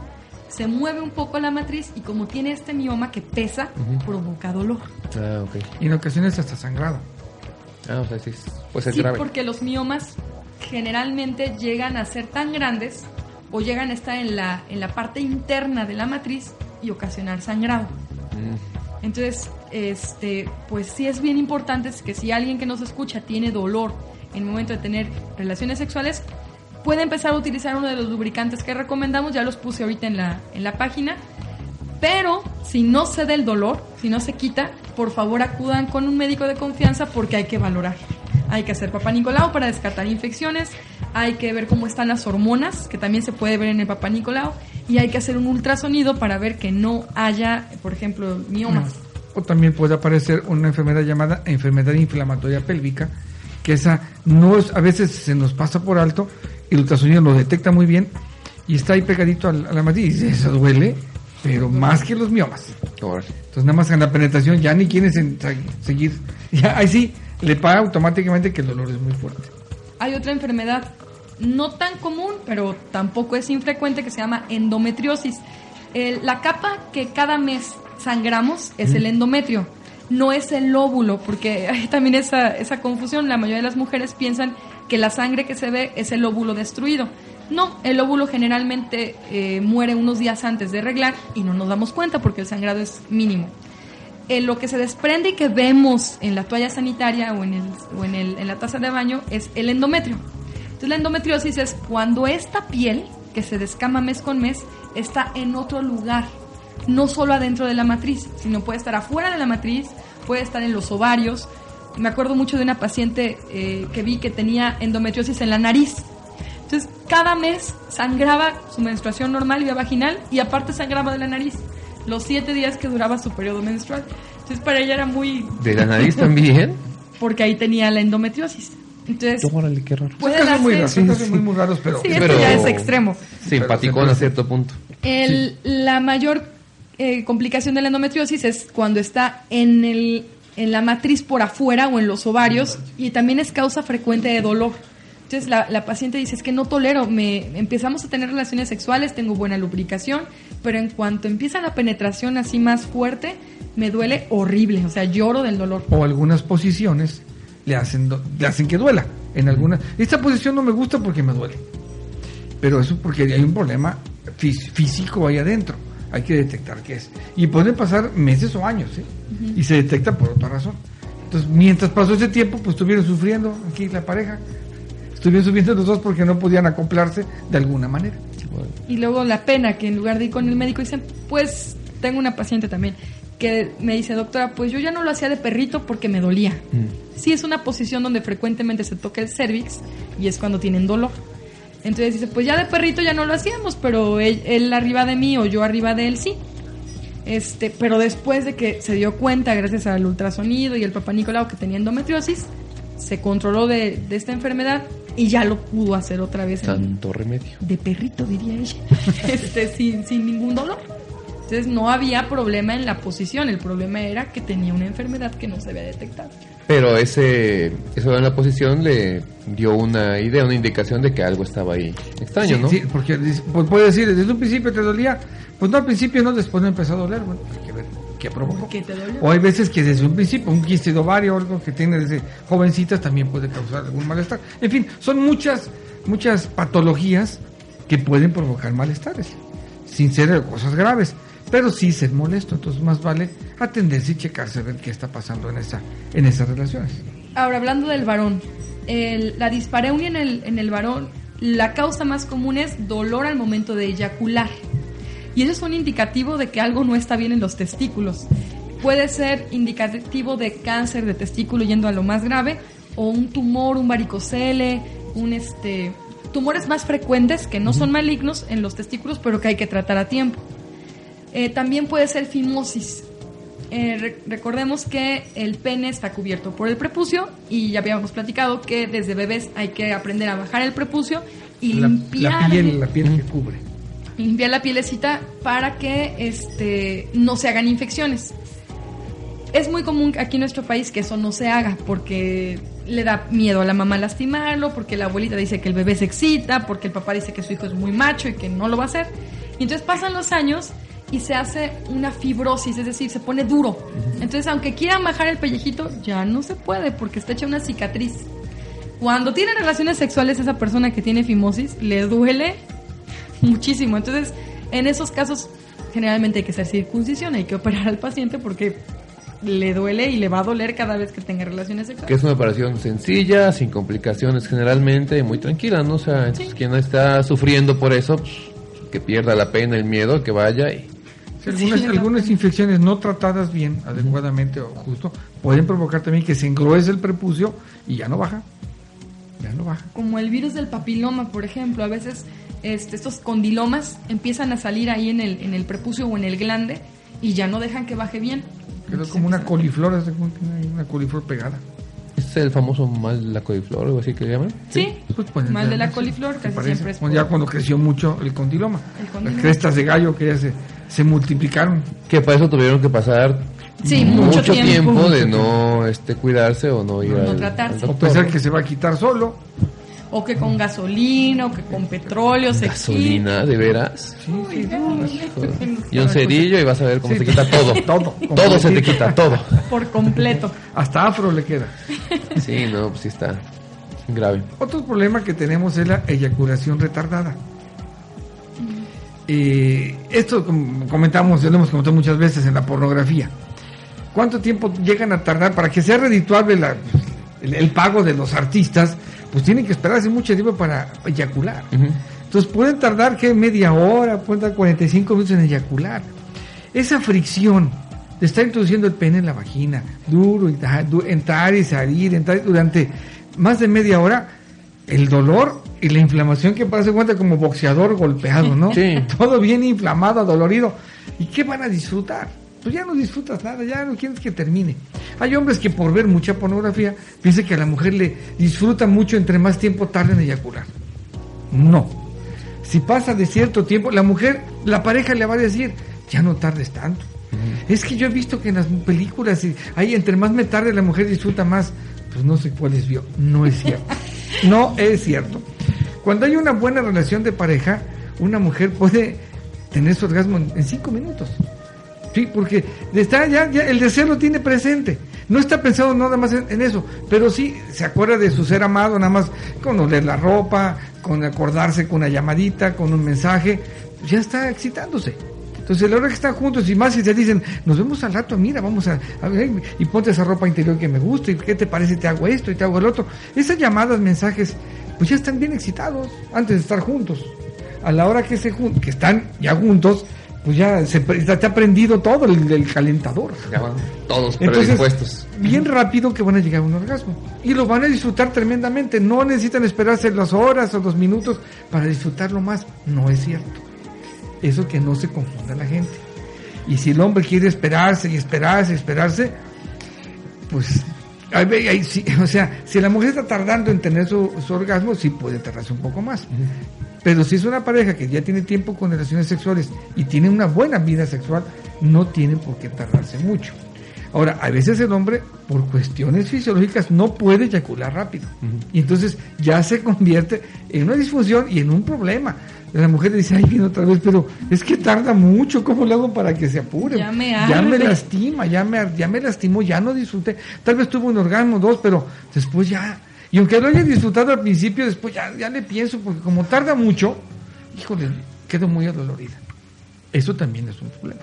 se mueve un poco la matriz y como tiene este mioma que pesa, provoca dolor. Ah, ok. y en ocasiones hasta sangrado. Ah, o sea, sí, puede ser Sí, grave. porque los miomas generalmente llegan a ser tan grandes o llegan a estar en la, en la parte interna de la matriz y ocasionar sangrado. Mm, Entonces, este, pues sí es bien importante que si alguien que nos escucha tiene dolor en el momento de tener relaciones sexuales, puede empezar a utilizar uno de los lubricantes que recomendamos, ya los puse ahorita en la, en la página. Pero si no se da el dolor, si no se quita, por favor acudan con un médico de confianza porque hay que valorar. Hay que hacer papá Nicolau para descartar infecciones, hay que ver cómo están las hormonas, que también se puede ver en el papá Nicolau, y hay que hacer un ultrasonido para ver que no haya, por ejemplo, miomas. O también puede aparecer una enfermedad llamada enfermedad inflamatoria pélvica, que esa no es, a veces se nos pasa por alto, el ultrasonido lo detecta muy bien y está ahí pegadito a la matriz. Y eso duele, pero más que los miomas. Entonces nada más en la penetración ya ni quieren seguir. Ya, ahí sí, le paga automáticamente que el dolor es muy fuerte. Hay otra enfermedad no tan común, pero tampoco es infrecuente, que se llama endometriosis. El- la capa que cada mes sangramos es el endometrio, no es el óvulo, porque hay también esa, esa confusión. La mayoría de las mujeres piensan que la sangre que se ve es el óvulo destruido. No, el óvulo generalmente eh, muere unos días antes de reglar y no nos damos cuenta porque el sangrado es mínimo. Eh, lo que se desprende y que vemos en la toalla sanitaria o, en, el, o en, el, en la taza de baño es el endometrio. Entonces la endometriosis es cuando esta piel, que se descama mes con mes, está en otro lugar, no solo adentro de la matriz, sino puede estar afuera de la matriz, puede estar en los ovarios. Me acuerdo mucho de una paciente eh, que vi que tenía endometriosis en la nariz. Entonces, cada mes sangraba su menstruación normal y vaginal y aparte sangraba de la nariz los siete días que duraba su periodo menstrual. Entonces, para ella era muy... ¿De la nariz también? Porque ahí tenía la endometriosis. Entonces, Órale, qué raro. puede muy darse... son casos muy, muy raros, pero... Sí, esto Pero- ya es extremo. Simpaticón a cierto punto. El- La mayor eh, complicación de la endometriosis es cuando está en, el, en la matriz por afuera o en los ovarios y también es causa frecuente de dolor. Entonces la, la paciente dice, es que no tolero, me empezamos a tener relaciones sexuales, tengo buena lubricación, pero en cuanto empieza la penetración así más fuerte, me duele horrible, o sea, lloro del dolor. o algunas posiciones le hacen le hacen que duela en algunas esta posición no me gusta porque me duele pero eso porque hay un problema fí- físico ahí adentro hay que detectar qué es y pueden pasar meses o años ¿eh? y se detecta por otra razón entonces mientras pasó ese tiempo pues estuvieron sufriendo aquí la pareja estuvieron sufriendo los dos porque no podían acoplarse de alguna manera Y luego la pena que en lugar de ir con el médico dicen, pues tengo una paciente también que me dice, doctora, pues yo ya no lo hacía de perrito porque me dolía. Mm. Sí, es una posición donde frecuentemente se toca el cervix y es cuando tienen dolor. Entonces dice, pues ya de perrito ya no lo hacíamos, pero él, él arriba de mí o yo arriba de él sí. Este, pero después de que se dio cuenta, gracias al ultrasonido y el papá Nicolau que tenía endometriosis, se controló de, de esta enfermedad y ya lo pudo hacer otra vez en, Tanto remedio. de perrito, diría ella, este, sin, sin ningún dolor. Entonces no había problema en la posición, el problema era que tenía una enfermedad que no se había detectado. Pero ese, eso en la posición le dio una idea, una indicación de que algo estaba ahí extraño, Sí, ¿no? sí, porque pues puede decir, desde un principio te dolía, pues no al principio no, después no empezó a doler, bueno, hay que ver qué provocó. ¿Qué te dolió? O hay veces que desde un principio, un quiste de ovario o algo que tiene desde jovencitas también puede causar algún malestar. En fin, son muchas, muchas patologías que pueden provocar malestares, sin ser cosas graves, pero sí ser molesto, entonces más vale atenderse y checarse, ver qué está pasando en esa, en esas relaciones. Ahora, hablando del varón, el- la dispareunia en el, en el varón, la causa más común es dolor al momento de eyacular. Y eso es un indicativo de que algo no está bien en los testículos. Puede ser indicativo de cáncer de testículo yendo a lo más grave, o un tumor, un varicocele, un este tumores más frecuentes que no son malignos en los testículos, pero que hay que tratar a tiempo. Eh, también puede ser fimosis. Eh, re- recordemos que el pene está cubierto por el prepucio y ya habíamos platicado que desde bebés hay que aprender a bajar el prepucio y La, limpiar, la piel, la piel que cubre. limpiar la pielecita para que este, no se hagan infecciones. Es muy común aquí en nuestro país que eso no se haga porque le da miedo a la mamá lastimarlo, porque la abuelita dice que el bebé se excita, porque el papá dice que su hijo es muy macho y que no lo va a hacer. Y entonces pasan los años y se hace una fibrosis, es decir, se pone duro. Entonces, aunque quieran bajar el pellejito, ya no se puede porque está hecha una cicatriz. Cuando tiene relaciones sexuales esa persona que tiene fimosis, le duele muchísimo. Entonces, en esos casos, generalmente hay que hacer circuncisión, hay que operar al paciente porque le duele y le va a doler cada vez que tenga relaciones Que sexuales. es una operación sencilla, sin complicaciones generalmente, y muy tranquila, ¿no? O sea, entonces, Sí. quien está sufriendo por eso, pues, que pierda la pena, el miedo, que vaya y... Sí, algunas, Sí, algunas infecciones no tratadas bien, adecuadamente o justo, pueden provocar también que se engruese el prepucio y ya no baja. Ya no baja. Como el virus del papiloma, por ejemplo, a veces este, estos condilomas empiezan a salir ahí en el, en el prepucio o en el glande y ya no dejan que baje bien. Quedó como una coliflor, una coliflor pegada. ¿Es el famoso mal de la coliflor o algo así que le llaman? Sí, Pues pueden mal de la coliflor, ¿Te casi parece? siempre es Cuando por- ya cuando creció mucho el condiloma. El condiloma. Las crestas de gallo que ya se, se multiplicaron. Que para eso tuvieron que pasar Sí, mucho, mucho tiempo, tiempo. de no este cuidarse o no ir No al, tratarse. al O pensar que se va a quitar solo. O que con gasolina, o que con petróleo se Gasolina, de veras. Sí, sí, Y un cerillo y vas a ver cómo Sí. se quita todo. Todo. Todo se te quita, todo. por completo. Hasta afro le queda. Sí, no, pues sí está. Grave. Otro problema que tenemos es la eyaculación retardada. Eh, esto comentamos, ya lo hemos comentado muchas veces en la pornografía. ¿Cuánto tiempo llegan a tardar para que sea redituable la- el, el pago de los artistas? Pues tienen que esperarse mucho tiempo para eyacular. Entonces pueden tardar que media hora, pueden tardar 45 minutos en eyacular. Esa fricción de estar introduciendo el pene en la vagina, duro, y entrar y salir, entrar durante más de media hora, el dolor y la inflamación que parece cuenta como boxeador golpeado, ¿no? Sí. Todo bien inflamado, adolorido. ¿Y qué van a disfrutar? Pues ya no disfrutas nada, ya no quieres que termine. Hay hombres que por ver mucha pornografía piensan que a la mujer le disfruta mucho entre más tiempo tarda en eyacular. No. Si pasa de cierto tiempo, la mujer, la pareja le va a decir, ya no tardes tanto. Es que yo he visto que en las películas, ahí entre más me tarde la mujer disfruta más. Pues no sé cuáles vio. No es cierto. No es cierto. Cuando hay una buena relación de pareja, una mujer puede tener su orgasmo en, en cinco minutos. Sí, porque está ya, ya el deseo lo tiene presente. No está pensando nada más en, eso, pero sí se acuerda de su ser amado, nada más con oler la ropa, con acordarse con una llamadita, con un mensaje, ya está excitándose. Entonces, a la hora que están juntos y más si te dicen, nos vemos al rato, mira, vamos a, ver, y ponte esa ropa interior que me gusta, y qué te parece, te hago esto y te hago el otro. Esas llamadas, mensajes, pues ya están bien excitados antes de estar juntos. A la hora que se que están ya juntos, pues ya se te ha prendido todo el, el calentador. Ya van todos Entonces, predispuestos. bien rápido que van a llegar a un orgasmo. Y lo van a disfrutar tremendamente. No necesitan esperarse las horas o los minutos para disfrutarlo más. No es cierto. Eso que no se confunda la gente. Y si el hombre quiere esperarse y esperarse y esperarse, pues, ahí ve- ahí sí, o sea, si la mujer está tardando en tener su, su orgasmo, sí puede tardarse un poco más. Pero si es una pareja que ya tiene tiempo con relaciones sexuales y tiene una buena vida sexual, no tiene por qué tardarse mucho. Ahora, a veces el hombre, por cuestiones fisiológicas, no puede eyacular rápido. Y entonces ya se convierte en una disfunción y en un problema. La mujer le dice, ay, viene otra vez, pero es que tarda mucho, ¿cómo lo hago para que se apure? Ya me ya me arde. lastima, ya me, ya me lastimó, ya no disfruté. Tal vez tuvo un orgasmo, dos, pero después ya... Y aunque lo haya disfrutado al principio, después ya, ya le pienso, porque como tarda mucho, híjole, quedo muy adolorida. Eso también es un problema.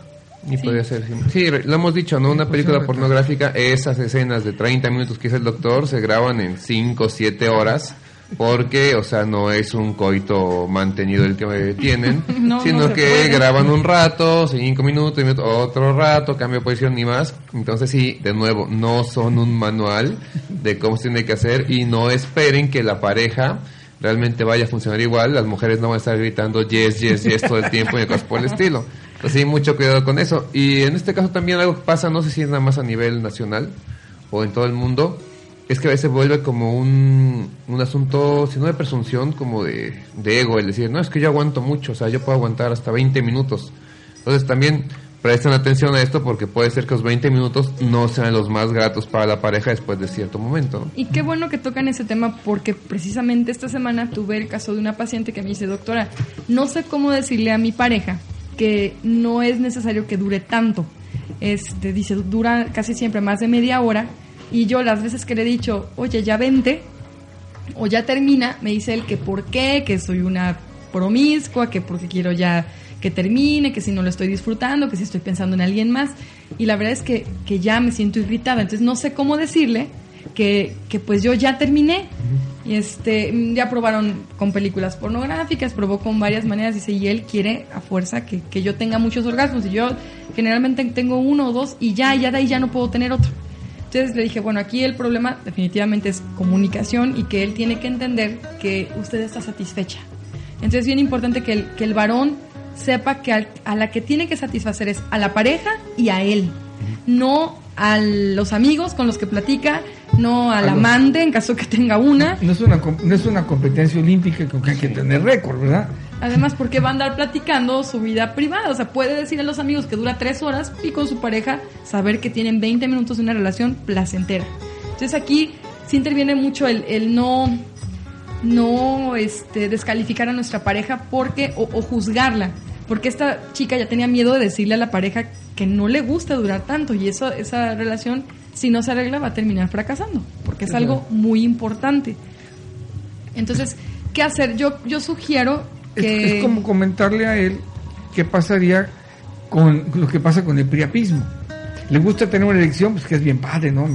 Y podría ser, sí. Sí, lo hemos dicho, ¿no? Una Sí, película pues, pornográfica, esas escenas de 30 minutos que hizo el doctor se graban en 5 o 7 horas. Porque, o sea, no es un coito mantenido el que tienen, No, sino no que puede. graban un rato, 5 minutos, minutos, otro rato, cambio de posición y más. Entonces, sí, de nuevo, no son un manual de cómo se tiene que hacer y no esperen que la pareja realmente vaya a funcionar igual. Las mujeres no van a estar gritando yes, yes, yes todo el tiempo y cosas por el estilo. Entonces, sí, mucho cuidado con eso. Y en este caso también algo que pasa, no sé si es nada más a nivel nacional o en todo el mundo, es que a veces vuelve como un, un asunto, si no de presunción, como de, de ego, el decir, no, es que yo aguanto mucho, o sea, yo puedo aguantar hasta 20 minutos. Entonces también presten atención a esto porque puede ser que los 20 minutos no sean los más gratos para la pareja después de cierto momento. Y qué bueno que tocan ese tema porque precisamente esta semana tuve el caso de una paciente que me dice, doctora, no sé cómo decirle a mi pareja que no es necesario que dure tanto. Este, dice, dura casi siempre más de media hora y yo las veces que le he dicho, oye, ya vente o ya termina, me dice él que por qué, que soy una promiscua, que porque quiero ya que termine, que si no lo estoy disfrutando, que si estoy pensando en alguien más. Y la verdad es que, que ya me siento irritada, entonces no sé cómo decirle que, que pues yo ya terminé. Y este, ya probaron con películas pornográficas, probó con varias maneras, dice, y él quiere a fuerza que, que yo tenga muchos orgasmos. Y yo generalmente tengo uno o dos y ya, ya de ahí ya no puedo tener otro. Entonces le dije, bueno, aquí el problema definitivamente es comunicación y que él tiene que entender que usted está satisfecha. Entonces es bien importante que el, que el varón sepa que al- a la que tiene que satisfacer es a la pareja y a él, no a los amigos con los que platica, no al A los- amante en caso que tenga una. No es una, no es una competencia olímpica con que hay que tener récord, ¿verdad? Además, porque va a andar platicando su vida privada. O sea, puede decir a los amigos que dura tres horas y con su pareja saber que tienen 20 minutos de una relación placentera. Entonces aquí sí interviene mucho el, el no, no este, descalificar a nuestra pareja porque o, o juzgarla. Porque esta chica ya tenía miedo de decirle a la pareja que no le gusta durar tanto y eso, esa relación, si no se arregla, va a terminar fracasando. Porque es algo muy importante. Entonces, ¿qué hacer? Yo, yo sugiero que... es como comentarle a él qué pasaría con lo que pasa con el priapismo. Le gusta tener una elección, pues que es bien padre, ¿no?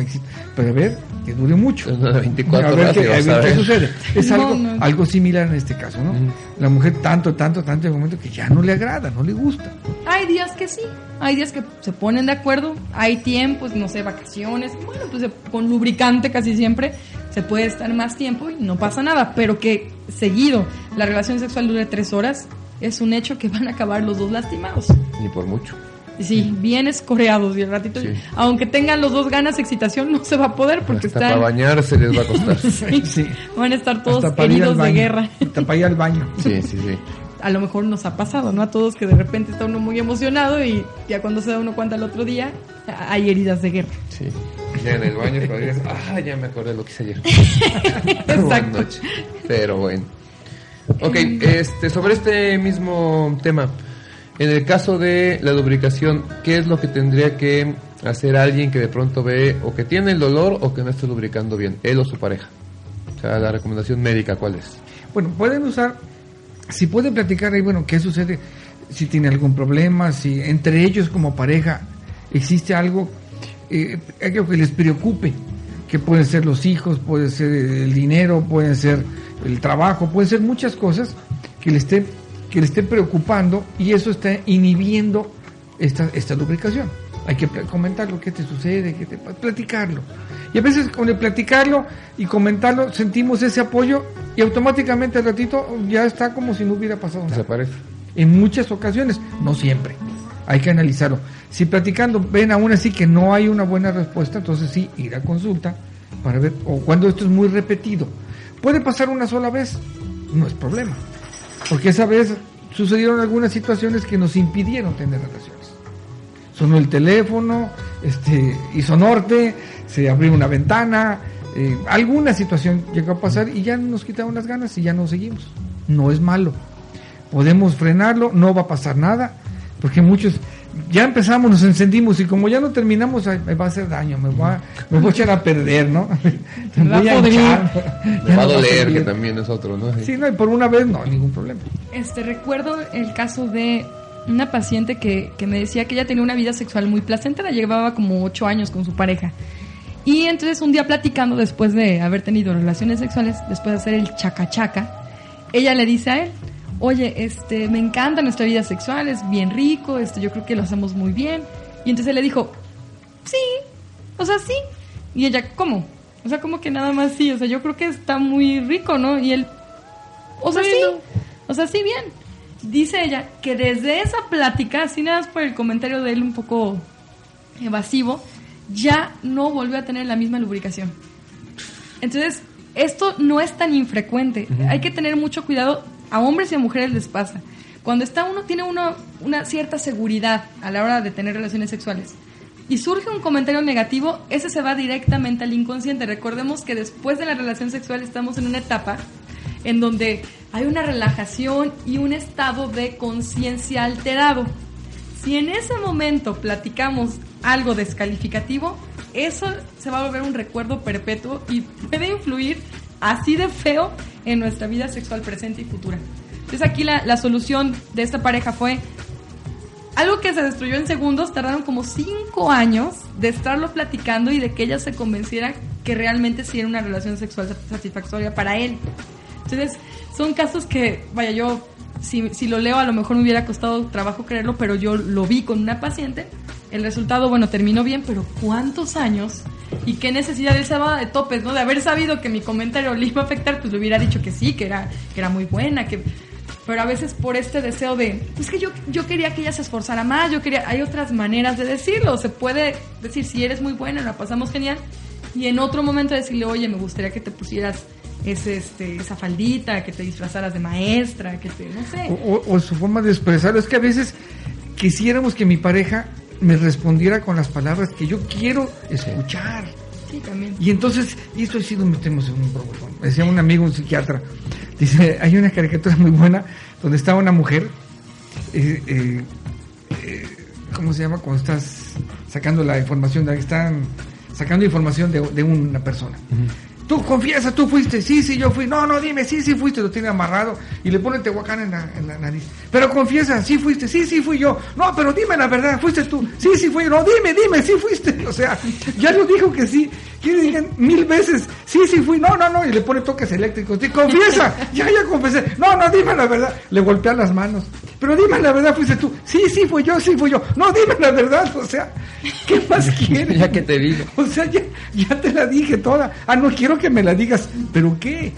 Pero a ver, que dure mucho. Una de 24 a ver, horas qué, a ver sucede. Es No, algo, no. algo similar en este caso, ¿no? La mujer tanto, tanto, tanto, de momento que ya no le agrada, no le gusta. Hay días que sí, hay días que se ponen de acuerdo, hay tiempos, no sé, vacaciones, bueno, pues con lubricante casi siempre se puede estar más tiempo y no pasa nada, pero que seguido la relación sexual dure tres horas es un hecho que van a acabar los dos lastimados. Ni por mucho. Y sí, bien escoreados y el ratito, Sí. aunque tengan los dos ganas de excitación, no se va a poder porque Hasta para están, bañarse les va a costar. sí, Sí. van a estar todos heridos de guerra. Hasta para ir al baño. Sí, sí, sí. a lo mejor nos ha pasado, ¿no? A todos que de repente está uno muy emocionado y ya cuando se da uno cuenta el otro día, hay heridas de guerra. Sí. Ya en el baño podrías, ah, ya me acordé de lo que hice ayer. Exacto. Pero bueno. Ok, este, sobre este mismo tema, en el caso de la lubricación, ¿qué es lo que tendría que hacer alguien que de pronto ve o que tiene el dolor o que no está lubricando bien, él o su pareja? O sea, la recomendación médica, ¿cuál es? Bueno, pueden usar, si pueden platicar ahí, bueno, qué sucede, si tiene algún problema, si entre ellos como pareja existe algo, eh, algo que les preocupe, que pueden ser los hijos, puede ser el dinero, puede ser el trabajo, pueden ser muchas cosas que le estén, que le estén preocupando y eso está inhibiendo esta, esta lubricación. Hay que comentarlo, qué te sucede, qué te platicarlo. Y a veces con el platicarlo y comentarlo sentimos ese apoyo y automáticamente al ratito ya está como si no hubiera pasado nada. Desaparece. En muchas ocasiones, no siempre. Hay que analizarlo. Si platicando ven aún así que no hay una buena respuesta, entonces sí, ir a consulta para ver, o cuando esto es muy repetido. Puede pasar una sola vez, no es problema. Porque esa vez sucedieron algunas situaciones que nos impidieron tener relaciones. Sonó el teléfono, este, hizo norte, se abrió una ventana, eh, alguna situación llegó a pasar y ya nos quitaron las ganas y ya no seguimos. No es malo podemos frenarlo, no va a pasar nada, porque muchos ya empezamos, nos encendimos y como ya no terminamos, ay, me va a hacer daño, me va, me voy a echar a perder, ¿no? Me va voy a hinchar, Me va a doler, que también es otro, ¿no? Sí, no, y por una vez no, ningún problema. Este, recuerdo el caso de una paciente que, que me decía que ella tenía una vida sexual muy placentera, llevaba como ocho años con su pareja. Y entonces un día platicando después de haber tenido relaciones sexuales, después de hacer el chaca-chaca, ella le dice a él, oye, este, me encanta nuestra vida sexual, es bien rico, este, yo creo que lo hacemos muy bien. Y entonces él le dijo, sí, o sea, sí. Y ella, ¿cómo? O sea, como que nada más sí, o sea, yo creo que está muy rico, ¿no? Y él, o sea, sí, o sea, sí, bien. Dice ella que desde esa plática, así nada más por el comentario de él un poco evasivo, ya no volvió a tener la misma lubricación. Entonces, esto no es tan infrecuente. Hay que tener mucho cuidado. A hombres y a mujeres les pasa. Cuando está uno tiene una cierta seguridad a la hora de tener relaciones sexuales y surge un comentario negativo, ese se va directamente al inconsciente. Recordemos que después de la relación sexual estamos en una etapa en donde hay una relajación y un estado de conciencia alterado. Si en ese momento platicamos algo descalificativo, eso se va a volver un recuerdo perpetuo y puede influir así de feo en nuestra vida sexual presente y futura. Entonces aquí la, la solución de esta pareja fue algo que se destruyó en segundos, tardaron como cinco años de estarlo platicando y de que ella se convenciera que realmente sí era una relación sexual sat- satisfactoria para él. Entonces, son casos que, vaya, yo, si, si lo leo, a lo mejor me hubiera costado trabajo creerlo, pero yo lo vi con una paciente. El resultado, bueno, terminó bien, pero ¿cuántos años? Y qué necesidad él se daba de topes, ¿no? De haber sabido que mi comentario le iba a afectar, pues le hubiera dicho que sí, que era, era muy buena, que pero a veces por este deseo de, es que yo, yo quería que ella se esforzara más, yo quería, hay otras maneras de decirlo, se puede decir, si eres muy buena, la pasamos genial, y en otro momento decirle, oye, me gustaría que te pusieras ese, este, esa faldita, que te disfrazaras de maestra, que te, no sé. O, o- o su forma de expresarlo. Es que a veces quisiéramos que mi pareja me respondiera con las palabras que yo quiero escuchar. Sí, también. Y entonces, y esto sí nos metemos en un problema. Decía un amigo, un psiquiatra, dice, hay una caricatura muy buena donde está una mujer, eh, eh, eh, ¿cómo se llama? Cuando estás sacando la información, de, están sacando información de, de una persona. Tú confiesa, tú fuiste, sí, sí, yo fui. No, no, dime, sí, sí fuiste, lo tiene amarrado y le pone tehuacán en la, en la nariz. Pero confiesa, sí fuiste, sí, sí fui yo. No, pero dime la verdad, fuiste tú. Sí, sí fui. No, dime, dime, sí fuiste. O sea, ya lo dijo que sí. Quiere decir mil veces, sí, sí fui. No, no, no. Y le pone toques eléctricos. Confiesa, ya, ya confesé. No, no, dime la verdad. Le golpea las manos. Pero dime la verdad, fuiste tú. Sí, sí fui yo, sí fui yo. No, dime la verdad. O sea, ¿qué más quieres? ya que te digo. O sea, ya, ya te la dije toda. Ah, no quiero que me la digas. ¿Pero qué?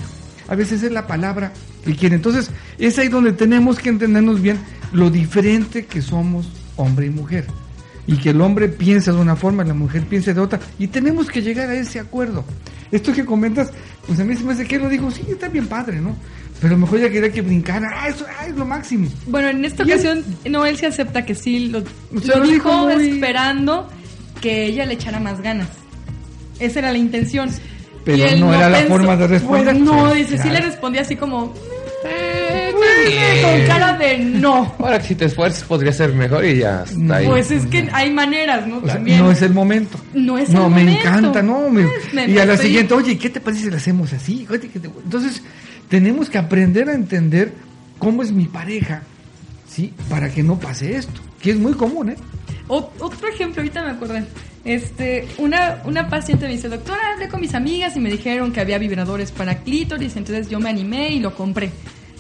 A veces es la palabra que quiere. Entonces, es ahí donde tenemos que entendernos bien lo diferente que somos hombre y mujer. Y que el hombre piensa de una forma, la mujer piensa de otra. Y tenemos que llegar a ese acuerdo. Esto que comentas, pues a mí se me hace que lo digo, sí, está bien padre, ¿no? Pero mejor ya quería que brincara. Ah, eso ah, es lo máximo. Bueno, en esta él- ocasión, no, él se acepta que sí, lo, O sea, lo lo dijo dijo muy- esperando que ella le echara más ganas. Esa era la intención. Pero Y él no era la forma de responder. Pues no, Sí, dice, sí claro. le respondía así como... Eh, con cara de no. Ahora que si te esfuerzas podría ser mejor y ya está ahí. Pues es que hay maneras, ¿no? O sea, También. no es el momento. No es No, el me momento. encanta, no. me- Pues, me- y a la estoy- siguiente, oye, ¿qué te parece si lo hacemos así? Oye, ¿qué te- Entonces, tenemos que aprender a entender cómo es mi pareja, ¿sí? Para que no pase esto, que es muy común, ¿eh? Ot- Otro ejemplo, ahorita me acordé. Este, una, una paciente me dice, doctora, hablé con mis amigas y me dijeron que había vibradores para clítoris, entonces yo me animé y lo compré.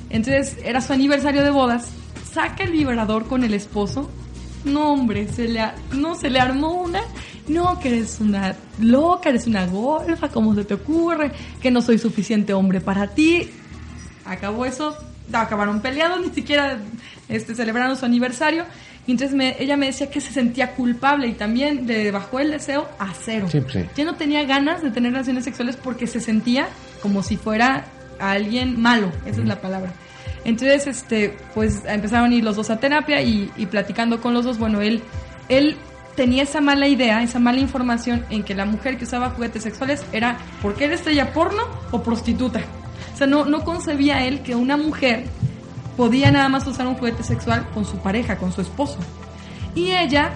Entonces era su aniversario de bodas, saca el vibrador con el esposo. No, hombre, se le, no, se le armó una. No, que eres una loca, eres una golfa, ¿cómo se te ocurre? Que no soy suficiente hombre para ti. Acabó eso, acabaron peleados, ni siquiera este, celebraron su aniversario. Y entonces me- ella me decía que se sentía culpable y también le bajó el deseo a cero. Sí, sí. Ya no tenía ganas de tener relaciones sexuales porque se sentía como si fuera alguien malo, esa es la palabra. Entonces, este, pues empezaron a ir los dos a terapia y, y platicando con los dos, bueno, él, él tenía esa mala idea, esa mala información en que la mujer que usaba juguetes sexuales era porque era estrella porno o prostituta. O sea, no, no concebía él que una mujer podía nada más usar un juguete sexual con su pareja, con su esposo. Y ella,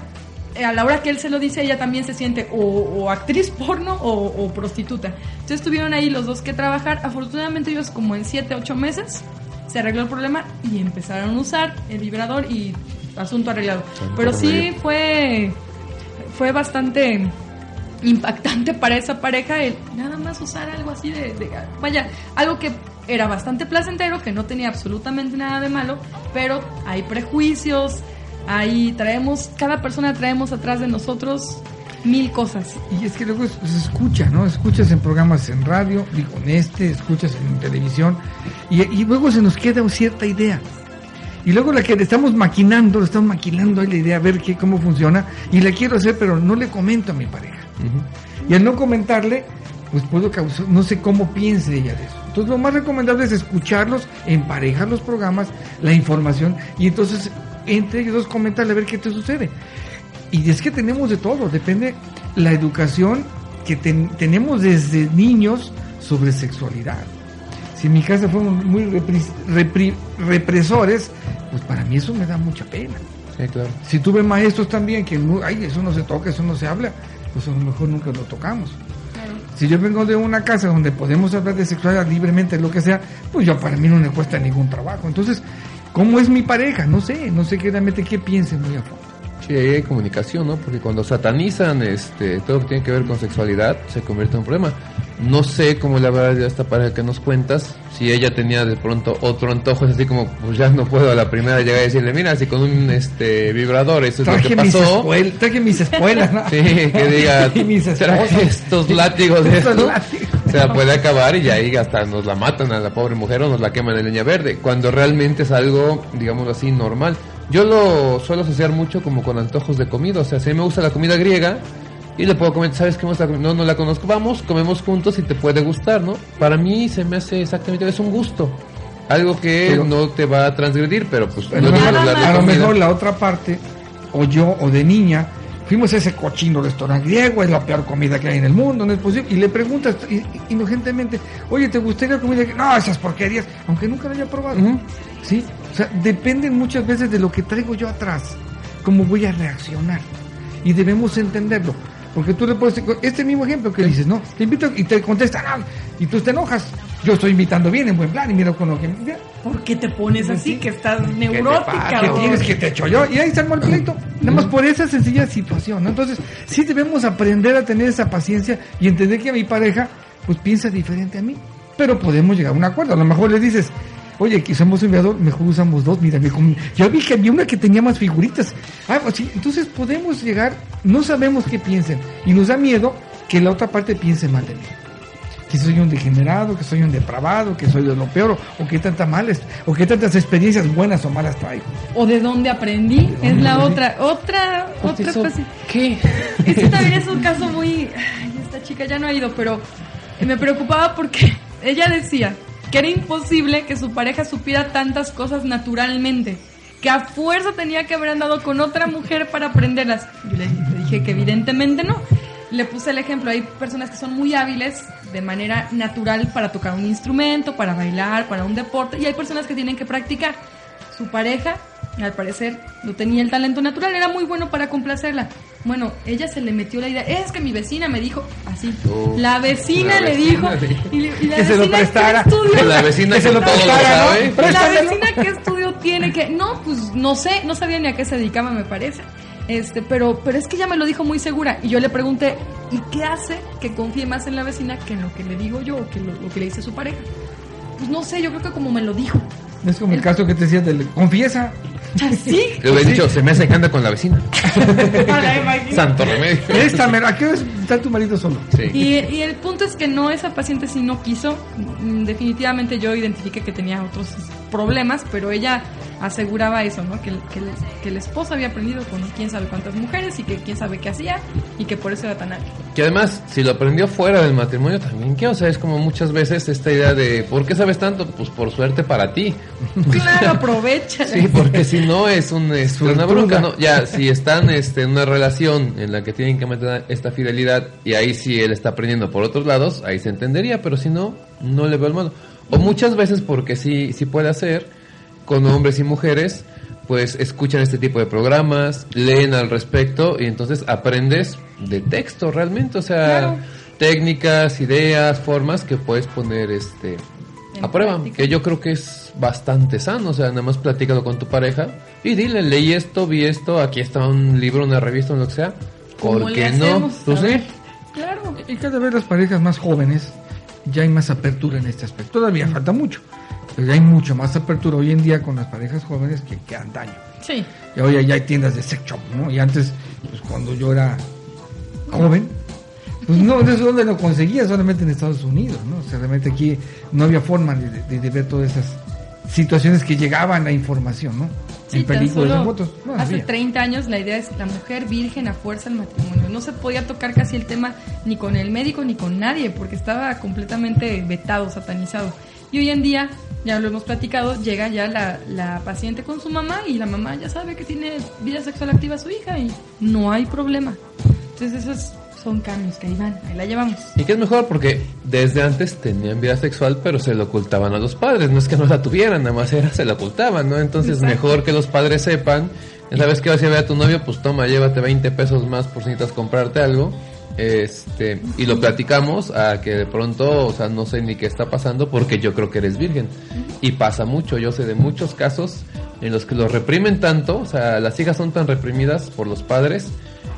eh, a la hora que él se lo dice, ella también se siente o, o actriz porno o, o prostituta. Entonces tuvieron ahí los dos que trabajar. Afortunadamente ellos como en 7, 8 meses se arregló el problema y empezaron a usar el vibrador y asunto arreglado. Pero sí fue, fue bastante impactante para esa pareja el nada más usar algo así de, vaya, algo que era bastante placentero, que no tenía absolutamente nada de malo, pero hay prejuicios, ahí traemos, cada persona traemos atrás de nosotros mil cosas. Y es que luego se escucha, ¿no? Escuchas en programas en radio, digo, en este, escuchas en televisión, y, luego se nos queda cierta idea. Y luego la que le estamos maquinando, le estamos maquinando ahí la idea, a ver qué, cómo funciona, y la quiero hacer, pero no le comento a mi pareja. Y al no comentarle, pues puedo causar, no sé cómo piense ella de eso. Entonces lo más recomendable es escucharlos, emparejar los programas, la información, y entonces entre ellos dos comentarle a ver qué te sucede. Y es que tenemos de todo, depende la educación que ten- tenemos desde niños sobre sexualidad. Si en mi casa fuimos muy repri- repri- represores, pues para mí eso me da mucha pena. Sí, claro. Si tuve maestros también que, ay, eso no se toca, eso no se habla, pues a lo mejor nunca lo tocamos. Si yo vengo de una casa donde podemos hablar de sexualidad libremente, lo que sea, pues yo para mí no me cuesta ningún trabajo. Entonces, ¿cómo es mi pareja? No sé, no sé realmente qué piensen muy a fondo. Sí, ahí hay comunicación, ¿no? Porque cuando satanizan este, todo lo que tiene que ver con sexualidad, se convierte en un problema. No sé cómo la verdad de esta pareja que nos cuentas, si ella tenía de pronto otro antojo, es así como, pues ya no puedo a la primera llegar a decirle, mira, si con un este vibrador, eso es lo que mis, pasó. traje mis espuelas, ¿no? Sí, que diga, traje estos látigos de esto, látigos. se la puede acabar y ahí hasta nos la matan a la pobre mujer o nos la queman en leña verde, cuando realmente es algo, digamos así, normal. Yo lo suelo asociar mucho como con antojos de comida, o sea, si a mí me gusta la comida griega y le puedo comer, ¿sabes qué me gusta la comida? No, no la conozco, vamos, comemos juntos y te puede gustar, ¿no? Para mí se me hace exactamente, es un gusto. Algo que Pero- no te va a transgredir, pero pues Pero no es nada hablar de más. a lo mejor la otra parte, o yo o de niña, fuimos a ese cochino restaurante griego, es la peor comida que hay en el mundo, no es posible. Y le preguntas inocentemente, oye, ¿te gustaría comida? griega?". No, esas porquerías, aunque nunca lo haya probado. ¿Sí? O sea, dependen muchas veces de lo que traigo yo atrás, cómo voy a reaccionar. Y debemos entenderlo. Porque tú le puedes, este mismo ejemplo que dices, no, te invito y te contesta, no, y tú te enojas. Yo estoy invitando bien, en buen plan, y mira con lo que... mira, ¿Por qué te pones así? Que estás neurótica. ¿Qué tienes que te echo yo? Y ahí se armó el pleito. Nada más por esa sencilla situación, ¿no? Entonces, sí debemos aprender a tener esa paciencia y entender que mi pareja, pues piensa diferente a mí. Pero podemos llegar a un acuerdo. A lo mejor le dices, oye, aquí somos un enviador, mejor usamos dos. Mira, mejor- yo vi que había una que tenía más figuritas. Ah, pues sí, entonces podemos llegar, no sabemos qué piensen. Y nos da miedo que la otra parte piense mal de mí que soy un degenerado, que soy un depravado, que soy de lo peor, o, o que tantas males, o que tantas experiencias buenas o malas traigo. O de dónde aprendí. Es la otra, otra, otra Eso- especie. ¿Qué? Este también es un caso muy... Ay, esta chica ya no ha ido, pero me preocupaba porque ella decía que era imposible que su pareja supiera tantas cosas naturalmente. Que a fuerza tenía que haber andado con otra mujer para aprenderlas. Yo le, dije que evidentemente no. Le puse el ejemplo, hay personas que son muy hábiles de manera natural para tocar un instrumento, para bailar, para un deporte, y hay personas que tienen que practicar. Su pareja, al parecer, no tenía el talento natural, era muy bueno para complacerla. Bueno, ella se le metió la idea, es que mi vecina me dijo así. Oh, la vecina la le vecina dijo. Y, la Que se lo vecina prestara. La vecina Que se que lo prestara. La vecina qué estudio tiene que no pues no sé no sabía ni a qué se dedicaba me parece este pero pero es que ella me lo dijo muy segura y yo le pregunté y qué hace que confíe más en la vecina que en lo que le digo yo o que lo, lo que le dice su pareja pues no sé yo creo que como me lo dijo Es como el caso que te decía del confiesa. Así Le hubiera dicho, se me hace que anda con la vecina. Santo remedio. Préstame, ¿a qué hora está tu marido solo? Sí. Y, y el punto es que no, esa paciente sí no quiso. Mm, Definitivamente yo identifiqué que tenía otros problemas, pero ella aseguraba eso, ¿no? Que, el- que, el, que el esposo había aprendido con quién sabe cuántas mujeres y que quién sabe qué hacía y que por eso era tan hábil. Que además, si lo aprendió fuera del matrimonio también, ¿qué? O sea, es como muchas veces esta idea de, ¿por qué sabes tanto? Pues por suerte para ti. Claro, aprovecha. Sí, porque si no es un, este, una bronca, ¿no? Ya, si están este, en una relación en la que tienen que mantener esta fidelidad y ahí sí él está aprendiendo por otros lados, ahí se entendería, pero si no, no le veo el malo. O muchas veces porque sí, sí puede hacer con hombres y mujeres, pues escuchan este tipo de programas, leen al respecto y entonces aprendes de texto realmente, o sea, Claro. técnicas, ideas, formas que puedes poner este En a prueba, práctica. que yo creo que es bastante sano, o sea, nada más platícalo con tu pareja y dile, leí esto, vi esto, aquí está un libro, una revista, o lo que sea, ¿Cómo ¿por qué no? Tú A sí. Claro. Y cada vez las parejas más jóvenes ya hay más apertura en este aspecto. Todavía falta mucho, pero ya hay mucho más apertura hoy en día con las parejas jóvenes que, que antaño. Sí. Y hoy ya hay tiendas de sex shop, ¿no? Y antes, pues cuando yo era joven, pues no, eso donde lo conseguía, solamente en Estados Unidos, ¿no? O sea, realmente aquí no había forma de, de- de ver todas esas situaciones que llegaban la información, ¿no? Sí, en películas, en fotos. No, hace había. 30 años la idea es la mujer virgen a fuerza al matrimonio. No se podía tocar casi el tema ni con el médico ni con nadie porque estaba completamente vetado, satanizado. Y hoy en día, ya lo hemos platicado, llega ya la, la paciente con su mamá y la mamá ya sabe que tiene vida sexual activa su hija y no hay problema. Entonces esos son cambios que ahí van, ahí la llevamos. Y que es mejor porque desde antes tenían vida sexual, pero se lo ocultaban a los padres. No es que no la tuvieran, nada más era se la ocultaban, ¿no? Entonces Exacto. mejor que los padres sepan. ¿Sabes qué vas a ver a tu novio? Pues toma, llévate 20 pesos más por si necesitas comprarte algo. Este, y lo platicamos a que de pronto, o sea, no sé ni qué está pasando porque yo creo que eres virgen. Y pasa mucho, yo sé de muchos casos en los que los reprimen tanto, o sea, las hijas son tan reprimidas por los padres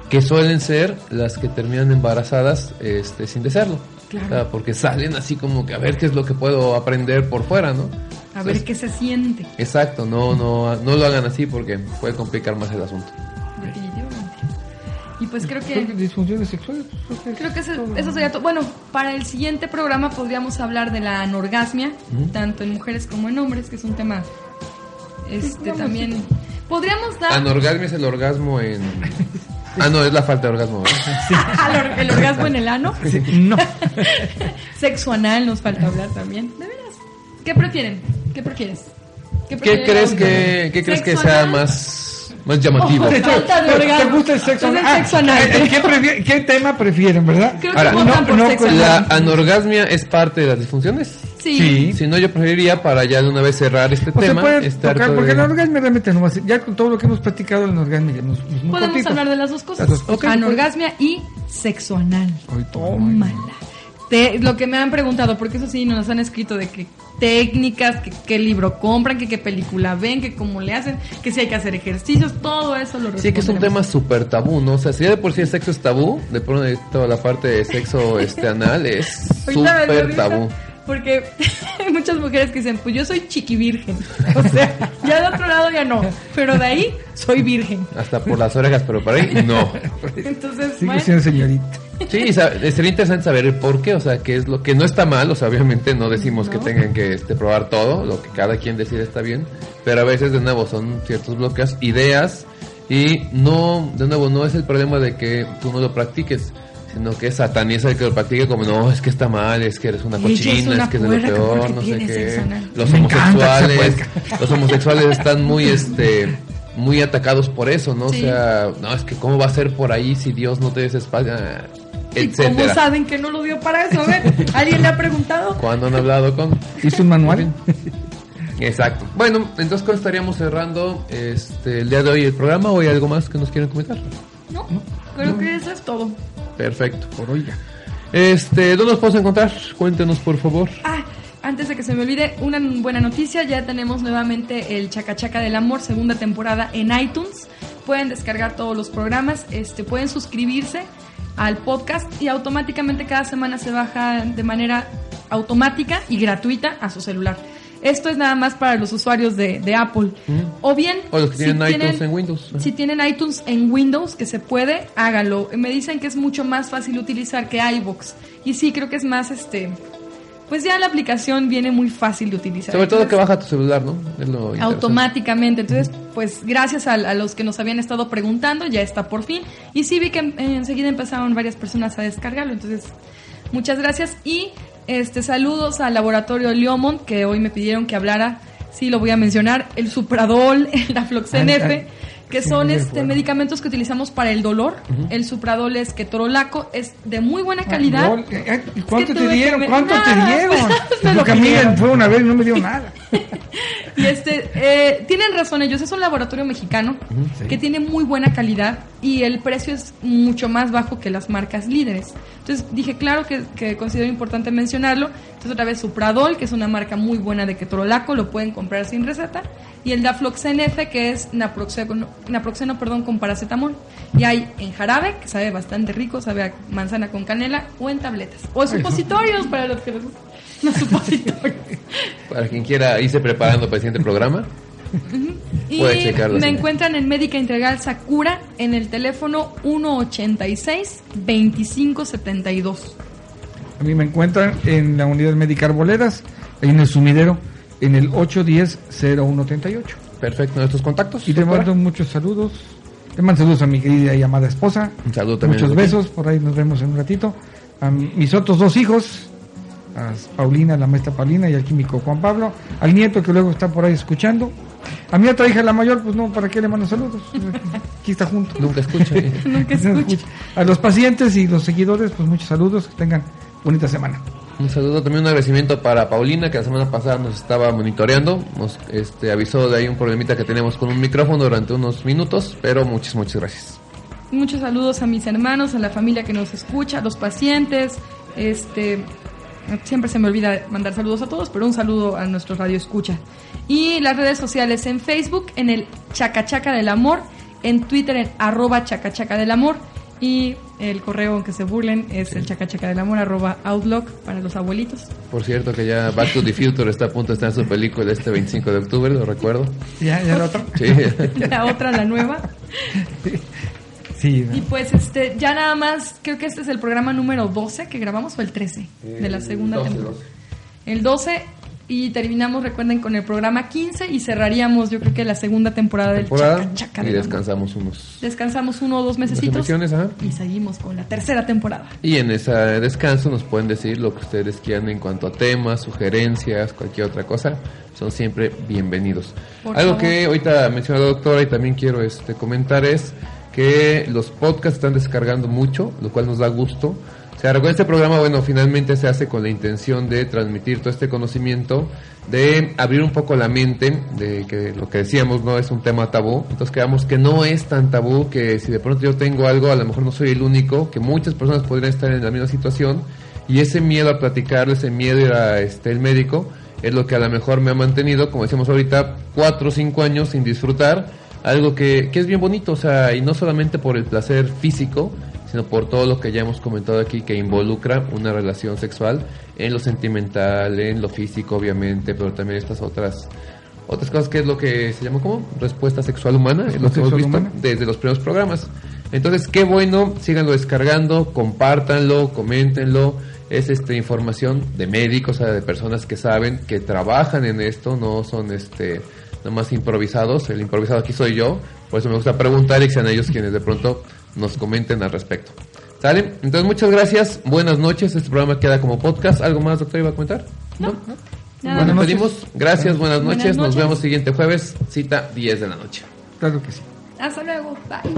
que suelen ser las que terminan embarazadas este, sin desearlo. Claro. O sea, porque salen así como que a ver qué es lo que puedo aprender por fuera, ¿no? A ver qué se siente, Exacto, no, no, no lo hagan así porque puede complicar más el asunto. Pues creo que disfunciones sexuales. pues, creo que eso, todo. eso sería todo. Bueno, para el siguiente programa podríamos hablar de la anorgasmia, tanto en mujeres como en hombres, que es un tema este también. Podríamos dar Anorgasmia es el orgasmo en... Ah, no, es la falta de orgasmo. or- el orgasmo en el ano. Sí, no. Sexo anal nos falta hablar también. De veras. ¿Qué prefieren? ¿Qué prefieres? ¿Qué prefiere crees la que, qué crees que ¿Sexo sea más, más llamativo? Oh, ¿Te- ¿Te gusta el sexo anal? sexo anal. Ah, ¿qué, qué tema prefieren, verdad? Creo que Ahora, no, por no, sexo pues, ¿La anal. anorgasmia es parte de las disfunciones? Sí. Sí. Si no, yo preferiría para ya de una vez cerrar este O se tema. puede estar tocar, porque el orgasmo realmente no va a ser, ya con todo lo que hemos platicado, el orgasmo ya nos, Podemos cortito. hablar de las dos cosas. Las dos. Ok, Anorgasmia y sexo anal. Hoy toma. Tómala. Te- lo que me han preguntado, porque eso sí nos han escrito de que técnicas, que qué libro compran, que qué película ven, que cómo le hacen, que si hay que hacer ejercicios, todo eso lo Sí, que es un tema súper tabú, ¿no? O sea, si ya de por sí el sexo es tabú, de pronto toda la parte de sexo este anal es súper tabú. Porque hay muchas mujeres que dicen, pues yo soy chiqui virgen. O sea, ya de otro lado ya no. Pero de ahí soy virgen. Hasta por las orejas, pero para ahí no. Entonces, Sigue bueno, siendo señorita. Sí, sería interesante saber el por qué, o sea, qué es lo que no está mal, o sea, obviamente no decimos que tengan que este, probar todo, lo que cada quien decide está bien, pero a veces de nuevo son ciertos bloqueos, ideas y no, de nuevo, no es el problema de que tú no lo practiques, sino que sataniza el que lo practique como no, es que está mal, es que eres una es cochina, una es que es de lo peor, no sé qué. Los Me homosexuales, los homosexuales están muy este muy atacados por eso, ¿no? Sí. O sea, no, es que cómo va a ser por ahí si Dios no te des espacio, ah, ¿y cómo etcétera. saben que no lo dio para eso? A ver, ¿alguien le ha preguntado? Cuando han hablado con ¿Hizo un manual? Exacto. Bueno, entonces ¿cuándo estaríamos cerrando este el día de hoy el programa o hay algo más que nos quieran comentar? No, creo que eso es todo. Perfecto. Por oiga. Este, ¿dónde nos podemos encontrar? Cuéntenos, por favor. Ah, antes de que se me olvide, una buena noticia, ya tenemos nuevamente el Chacachaca del Amor, segunda temporada en iTunes. Pueden descargar todos los programas, este, pueden suscribirse al podcast y automáticamente cada semana se baja de manera automática y gratuita a su celular. Esto es nada más para los usuarios de, de Apple. O bien, O los que si tienen iTunes en Windows. Ajá. si tienen iTunes en Windows, que se puede, háganlo. Me dicen que es mucho más fácil utilizar que iBox. Y sí, creo que es más, este... Pues ya la aplicación viene muy fácil de utilizar. Sobre todo que baja tu celular, ¿no? Es lo interesante. automáticamente. Entonces, pues gracias a, a los que nos habían estado preguntando, ya está por fin. Y sí vi que en- enseguida empezaron varias personas a descargarlo. Entonces, muchas gracias. Y este saludos al laboratorio Leomont, que hoy me pidieron que hablara. Sí, lo voy a mencionar. El Supradol, el Afloxen F, que son este medicamentos que utilizamos para el dolor. El Supradol es ketorolaco, es de muy buena calidad. Eh, eh, ¿y ¿Cuánto Es que te dieron? me- ¿Cuánto te dieron? pues, me lo Porque a mí fue una vez y no me dio nada. Y este, eh, tienen razón ellos, es un laboratorio mexicano sí. que tiene muy buena calidad y el precio es mucho más bajo que las marcas líderes. Entonces dije, claro que, que considero importante mencionarlo. Entonces otra vez Supradol, que es una marca muy buena de ketorolaco, lo pueden comprar sin receta. Y el Dafloxen F, que es naproxeno, naproxeno perdón, con paracetamol. Y hay en jarabe, que sabe bastante rico, sabe a manzana con canela, o en tabletas. O supositorios para los que les gustan los supositorios. Para quien quiera irse preparando para el siguiente programa. Y checarlo, me sí. encuentran en Médica Integral Sakura en el teléfono 186-2572. A mí me encuentran en la unidad médica Arboledas, en el sumidero, en el 810-0138. Perfecto, nuestros contactos. Y te doctora? mando muchos saludos. Te mando saludos a mi querida y amada esposa. Un saludo también. Muchos besos, por ahí nos vemos en un ratito. A mis otros dos hijos, a Paulina, la maestra Paulina, y al químico Juan Pablo. Al nieto que luego está por ahí escuchando. A mi otra hija, la mayor, pues no, ¿para qué le mando saludos? Aquí está junto. Nunca escucha. ¿eh? Nunca escucho. A los pacientes y los seguidores, pues muchos saludos, que tengan bonita semana. Un saludo también, un agradecimiento para Paulina, que la semana pasada nos estaba monitoreando. Nos este, avisó de ahí un problemita que tenemos con un micrófono durante unos minutos, pero muchas, muchas gracias. Muchos saludos a mis hermanos, a la familia que nos escucha, a los pacientes. Este, siempre se me olvida mandar saludos a todos, pero un saludo a nuestro radio escucha. Y las redes sociales en Facebook, en el Chacachaca del Amor, en Twitter en arroba Chacachaca del Amor. Y el correo, aunque se burlen, es el chacachaca del amor arroba outlook para los abuelitos. Por cierto, que ya Back to the Future está a punto de estar en su película este 25 de octubre, lo recuerdo. ¿Ya, ya la otra? Sí. La otra, la nueva. Sí, Y pues este, ya nada más, creo que este es el programa número 12 que grabamos, o el 13 de la segunda 12, temporada. 12. El 12 y terminamos, recuerden, con el programa 15 y cerraríamos, yo creo que la segunda temporada del Chaca Chaca y del Amor. descansamos unos Descansamos uno o dos mesecitos y seguimos con la tercera temporada. y en ese descanso nos pueden decir lo que ustedes quieran en cuanto a temas, sugerencias, cualquier otra cosa. Son siempre bienvenidos. Por Algo favor. que ahorita mencionó la doctora y también quiero este comentar es que los podcasts están descargando mucho, lo cual nos da gusto. Sea, recuerden, este programa, bueno, finalmente se hace con la intención de transmitir todo este conocimiento, de abrir un poco la mente, de que lo que decíamos no es un tema tabú. Entonces creamos que no es tan tabú, que si de pronto yo tengo algo, a lo mejor no soy el único, que muchas personas podrían estar en la misma situación Y ese miedo a platicar, ese miedo a este, el médico, es lo que a lo mejor me ha mantenido, como decíamos ahorita, cuatro o cinco años sin disfrutar algo que, que es bien bonito, o sea, y no solamente por el placer físico, sino por todo lo que ya hemos comentado aquí que involucra una relación sexual en lo sentimental, en lo físico, obviamente, pero también estas otras otras cosas que es lo que se llama como respuesta sexual humana, es lo que hemos visto humana. desde los primeros programas. Entonces, qué bueno, síganlo descargando, compártanlo, coméntenlo. Es este información de médicos, o sea, de personas que saben, que trabajan en esto, no son este nomás improvisados. El improvisado aquí soy yo, por eso me gusta preguntar y que sean ellos quienes de pronto nos comenten al respecto. ¿Sale? Entonces, muchas gracias, buenas noches. Este programa queda como podcast. ¿Algo más, doctor, iba a comentar? No, nada Nos más. despedimos. Gracias, buenas Buenas noches. Nos noches. vemos siguiente jueves, cita 10 de la noche. Claro que sí. Hasta luego. Bye.